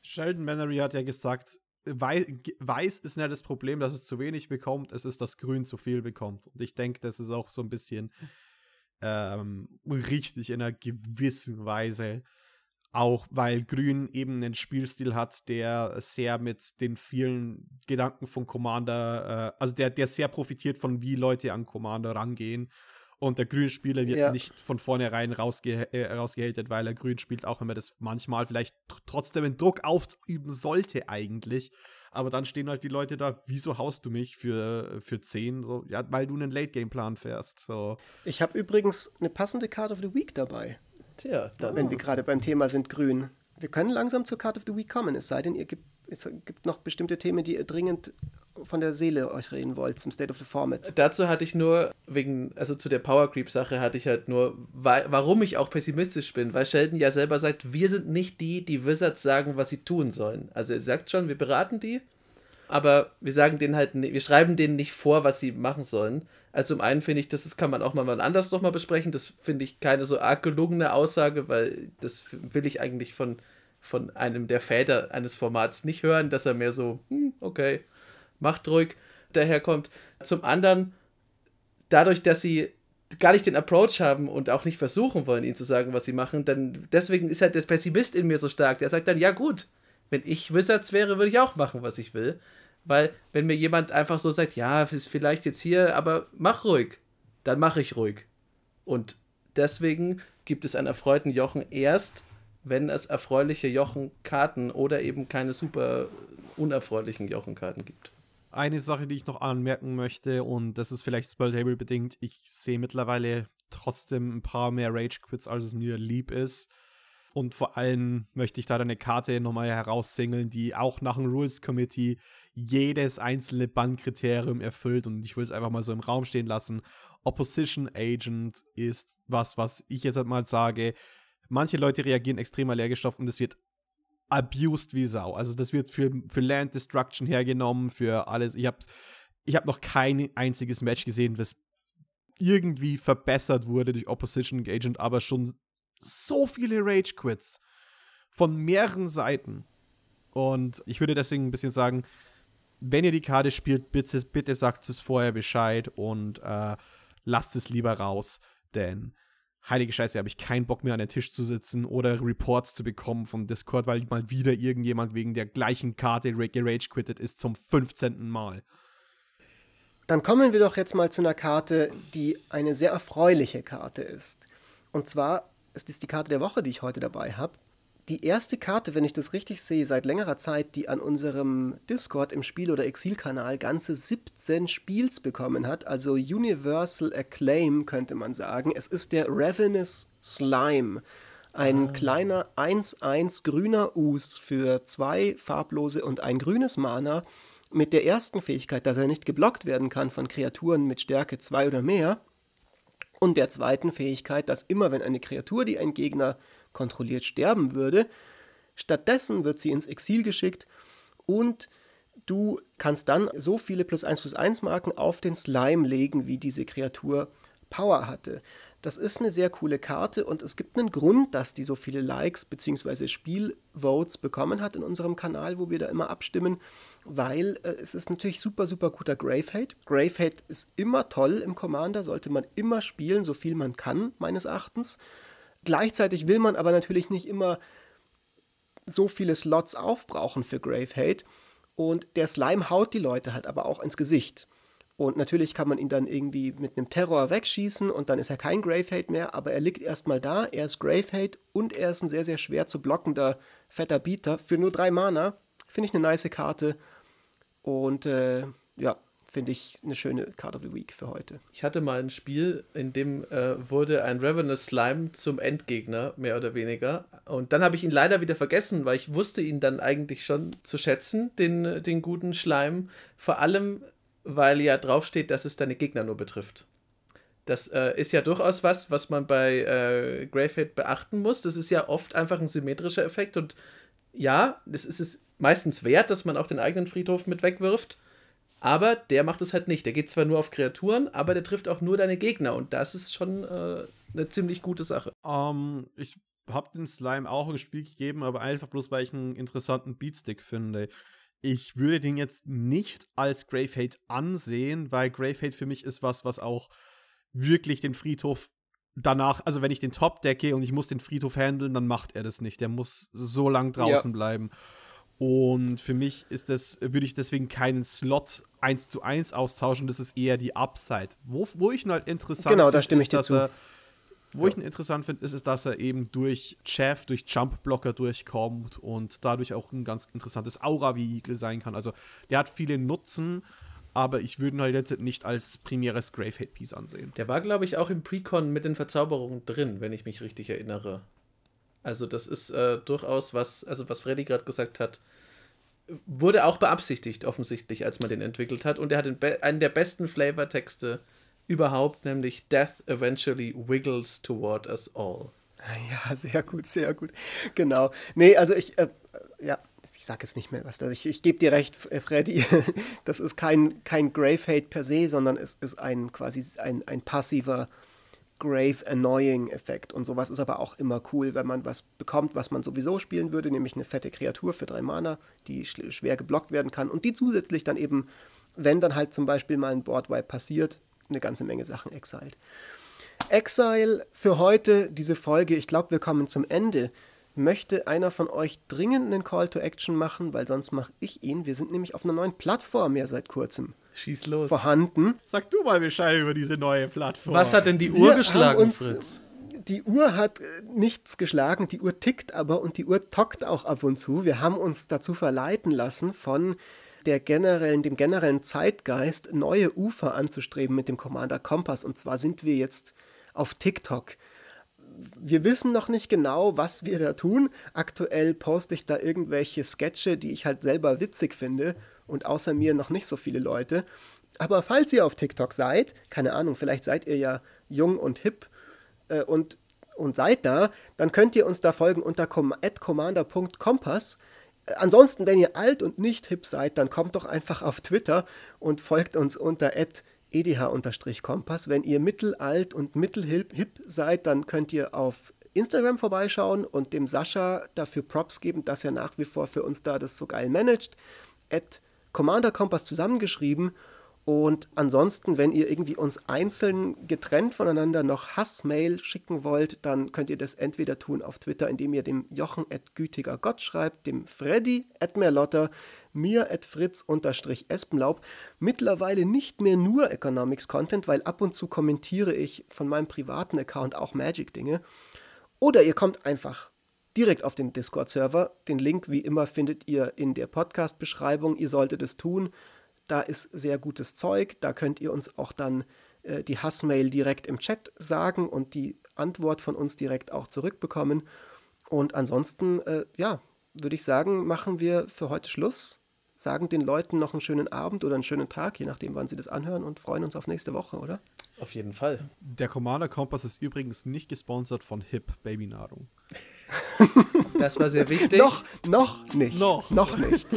Sheldon Mannery hat ja gesagt, Weiß, ist nicht das Problem, dass es zu wenig bekommt, es ist, dass Grün zu viel bekommt. Und ich denke, das ist auch so ein bisschen ähm, richtig in einer gewissen Weise auch weil Grün eben einen Spielstil hat, der sehr mit den vielen Gedanken von Commander, äh, also der, der sehr profitiert von, wie Leute an Commander rangehen. Und der Grünspieler wird ja. nicht von vornherein rausge äh, rausgehatet, weil er Grün spielt, auch wenn man das manchmal vielleicht trotzdem einen Druck ausüben sollte eigentlich. Aber dann stehen halt die Leute da, wieso haust du mich für, für 10? So, ja, weil du einen Late-Game-Plan fährst. So. Ich habe übrigens eine passende Card of the Week dabei. Tja, dann. Wenn wir gerade beim Thema sind, grün. Wir können langsam zur Card of the Week kommen, es sei denn, ihr gibt, es gibt noch bestimmte Themen, die ihr dringend von der Seele euch reden wollt zum State of the Format. Dazu hatte ich nur, wegen, also zu der Power Creep Sache hatte ich halt nur, warum ich auch pessimistisch bin, weil Sheldon ja selber sagt, wir sind nicht die, die Wizards sagen, was sie tun sollen. Also er sagt schon, wir beraten die, aber wir sagen denen halt, wir schreiben denen nicht vor, was sie machen sollen. Also zum einen finde ich, das kann man auch mal anders nochmal besprechen. Das finde ich keine so arg gelungene Aussage, weil das will ich eigentlich von, von einem der Väter eines Formats nicht hören, dass er mehr so, hm, okay, macht ruhig daherkommt. Zum anderen, dadurch, dass sie gar nicht den Approach haben und auch nicht versuchen wollen, ihnen zu sagen, was sie machen, dann deswegen ist halt der Pessimist in mir so stark. Der sagt dann, ja gut, wenn ich Wizards wäre, würde ich auch machen, was ich will. Weil, wenn mir jemand einfach so sagt, ja, ist vielleicht jetzt hier, aber mach ruhig, dann mache ich ruhig. Und deswegen gibt es einen erfreuten Jochen erst, wenn es erfreuliche Jochen-Karten oder eben keine super unerfreulichen Jochen-Karten gibt. Eine Sache, die ich noch anmerken möchte, und das ist vielleicht Spelltable bedingt, ich sehe mittlerweile trotzdem ein paar mehr Rage-Quits, als es mir lieb ist. Und vor allem möchte ich da eine Karte nochmal heraussingeln, die auch nach dem Rules Committee jedes einzelne Bandkriterium erfüllt. Und ich will es einfach mal so im Raum stehen lassen. Opposition Agent ist was, was ich jetzt halt mal sage. Manche Leute reagieren extrem allergisch drauf und das wird abused wie Sau. Also das wird für, für Land Destruction hergenommen, für alles. Ich habe ich hab noch kein einziges Match gesehen, das irgendwie verbessert wurde durch Opposition Agent, aber schon so viele Rage-Quits von mehreren Seiten. Und ich würde deswegen ein bisschen sagen, wenn ihr die Karte spielt, bitte, bitte sagt es vorher Bescheid und äh, lasst es lieber raus. Denn heilige Scheiße, habe ich keinen Bock mehr an den Tisch zu sitzen oder Reports zu bekommen von Discord, weil mal wieder irgendjemand wegen der gleichen Karte gerage quittet ist zum 15. Mal. Dann kommen wir doch jetzt mal zu einer Karte, die eine sehr erfreuliche Karte ist. Und zwar es ist die Karte der Woche, die ich heute dabei habe. Die erste Karte, wenn ich das richtig sehe, seit längerer Zeit, die an unserem Discord im Spiel- oder Exil-Kanal ganze 17 Spiels bekommen hat, also Universal Acclaim könnte man sagen. Es ist der Ravenous Slime. Ein ah. kleiner 1-1 grüner Us für zwei farblose und ein grünes Mana mit der ersten Fähigkeit, dass er nicht geblockt werden kann von Kreaturen mit Stärke 2 oder mehr und der zweiten Fähigkeit, dass immer wenn eine Kreatur, die ein Gegner kontrolliert, sterben würde, stattdessen wird sie ins Exil geschickt und du kannst dann so viele plus 1 plus 1 Marken auf den Slime legen, wie diese Kreatur Power hatte. Das ist eine sehr coole Karte und es gibt einen Grund, dass die so viele Likes bzw. Spielvotes bekommen hat in unserem Kanal, wo wir da immer abstimmen, weil äh, es ist natürlich super, super guter Gravehate. Gravehate ist immer toll im Commander, sollte man immer spielen, so viel man kann, meines Erachtens. Gleichzeitig will man aber natürlich nicht immer so viele Slots aufbrauchen für Gravehate und der Slime haut die Leute halt aber auch ins Gesicht. Und natürlich kann man ihn dann irgendwie mit einem Terror wegschießen und dann ist er kein Gravehate mehr, aber er liegt erstmal da, er ist Gravehate und er ist ein sehr, sehr schwer zu blockender fetter Beater. Für nur drei Mana finde ich eine nice Karte. Und äh, ja, finde ich eine schöne Card of the Week für heute. Ich hatte mal ein Spiel, in dem äh, wurde ein Ravenous Slime zum Endgegner, mehr oder weniger. Und dann habe ich ihn leider wieder vergessen, weil ich wusste ihn dann eigentlich schon zu schätzen, den, den guten Schleim. Vor allem, weil ja draufsteht, dass es deine Gegner nur betrifft. Das äh, ist ja durchaus was, was man bei äh, Gravehead beachten muss. Das ist ja oft einfach ein symmetrischer Effekt und ja, das ist es meistens wert, dass man auch den eigenen Friedhof mit wegwirft. Aber der macht es halt nicht. Der geht zwar nur auf Kreaturen, aber der trifft auch nur deine Gegner. Und das ist schon äh, eine ziemlich gute Sache. Um, ähm, ich habe den Slime auch ein Spiel gegeben, aber einfach bloß, weil ich einen interessanten Beatstick finde. Ich würde den jetzt nicht als Grave Hate ansehen, weil Grave Hate für mich ist was, was auch wirklich den Friedhof danach, also wenn ich den Top decke und ich muss den Friedhof handeln, dann macht er das nicht. Der muss so lang draußen ja. bleiben. Und für mich ist das, würde ich deswegen keinen Slot 1 zu 1 austauschen, das ist eher die Upside. Wo, wo ich ihn halt interessant finde, genau, da stimme ich dir zu. Er, wo ja. ich ihn interessant finde, ist, ist, dass er eben durch Chaff, durch Jump-Blocker durchkommt und dadurch auch ein ganz interessantes Aura-Vehikel sein kann. Also der hat viele Nutzen, aber ich würde ihn halt jetzt nicht als primäres Grave-Hate-Piece ansehen. Der war, glaube ich, auch im Precon mit den Verzauberungen drin, wenn ich mich richtig erinnere. Also das ist äh, durchaus was, also was Freddy gerade gesagt hat, wurde auch beabsichtigt offensichtlich, als man den entwickelt hat. Und er hat einen der besten Flavortexte überhaupt, nämlich Death eventually wiggles toward us all. Ja, sehr gut, sehr gut. Genau. Nee, also ich, äh, ja, ich sage jetzt nicht mehr was. Ich, ich gebe dir recht, Freddy. Das ist kein, kein Grave Hate per se, sondern es ist ein quasi ein, ein passiver Grave Annoying Effekt und sowas ist aber auch immer cool, wenn man was bekommt, was man sowieso spielen würde, nämlich eine fette Kreatur für drei Mana, die schwer geblockt werden kann und die zusätzlich dann eben, wenn dann halt zum Beispiel mal ein Boardwipe passiert, eine ganze Menge Sachen exiled. Exile für heute, diese Folge, ich glaube, wir kommen zum Ende. Möchte einer von euch dringend einen Call to Action machen, weil sonst mache ich ihn. Wir sind nämlich auf einer neuen Plattform ja seit kurzem. Schieß los. vorhanden. Sag du mal Bescheid über diese neue Plattform. Was hat denn die Uhr Wir geschlagen, uns, Fritz? Die Uhr hat äh, nichts geschlagen, die Uhr tickt aber und die Uhr tockt auch ab und zu. Wir haben uns dazu verleiten lassen, von der generellen, dem generellen Zeitgeist neue Ufer anzustreben mit dem Commander Kompass. Und zwar sind wir jetzt auf TikTok. Wir wissen noch nicht genau, was wir da tun. Aktuell poste ich da irgendwelche Sketche, die ich halt selber witzig finde und außer mir noch nicht so viele Leute. Aber falls ihr auf TikTok seid, keine Ahnung, vielleicht seid ihr ja jung und hip äh, und, und seid da, dann könnt ihr uns da folgen unter commander.kompass. Äh, ansonsten, wenn ihr alt und nicht hip seid, dann kommt doch einfach auf Twitter und folgt uns unter edh-kompass. Wenn ihr mittelalt und mittelhip seid, dann könnt ihr auf Instagram vorbeischauen und dem Sascha dafür Props geben, dass er nach wie vor für uns da das so geil managt. Ed Commander Kompass zusammengeschrieben. Und ansonsten, wenn ihr irgendwie uns einzeln getrennt voneinander noch Hassmail schicken wollt, dann könnt ihr das entweder tun auf Twitter, indem ihr dem Jochen at gütiger Gott schreibt, dem Freddy at Merlotter, mir at Fritz unterstrich Espenlaub. Mittlerweile nicht mehr nur Economics Content, weil ab und zu kommentiere ich von meinem privaten Account auch Magic Dinge. Oder ihr kommt einfach direkt auf den Discord-Server. Den Link, wie immer, findet ihr in der Podcast-Beschreibung. Ihr solltet es tun. Da ist sehr gutes Zeug. Da könnt ihr uns auch dann äh, die Hassmail direkt im Chat sagen und die Antwort von uns direkt auch zurückbekommen. Und ansonsten, äh, ja, würde ich sagen, machen wir für heute Schluss. Sagen den Leuten noch einen schönen Abend oder einen schönen Tag, je nachdem, wann sie das anhören und freuen uns auf nächste Woche, oder? Auf jeden Fall. Der Commander Kompass ist übrigens nicht gesponsert von HIP Babynahrung. Das war sehr wichtig. noch, noch nicht. Noch. noch nicht.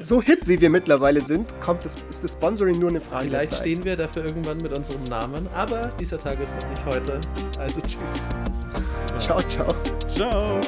So hip wie wir mittlerweile sind, kommt das, ist das Sponsoring nur eine Frage. Vielleicht stehen wir dafür irgendwann mit unserem Namen, aber dieser Tag ist noch nicht heute. Also tschüss. Ciao, ciao. Ciao.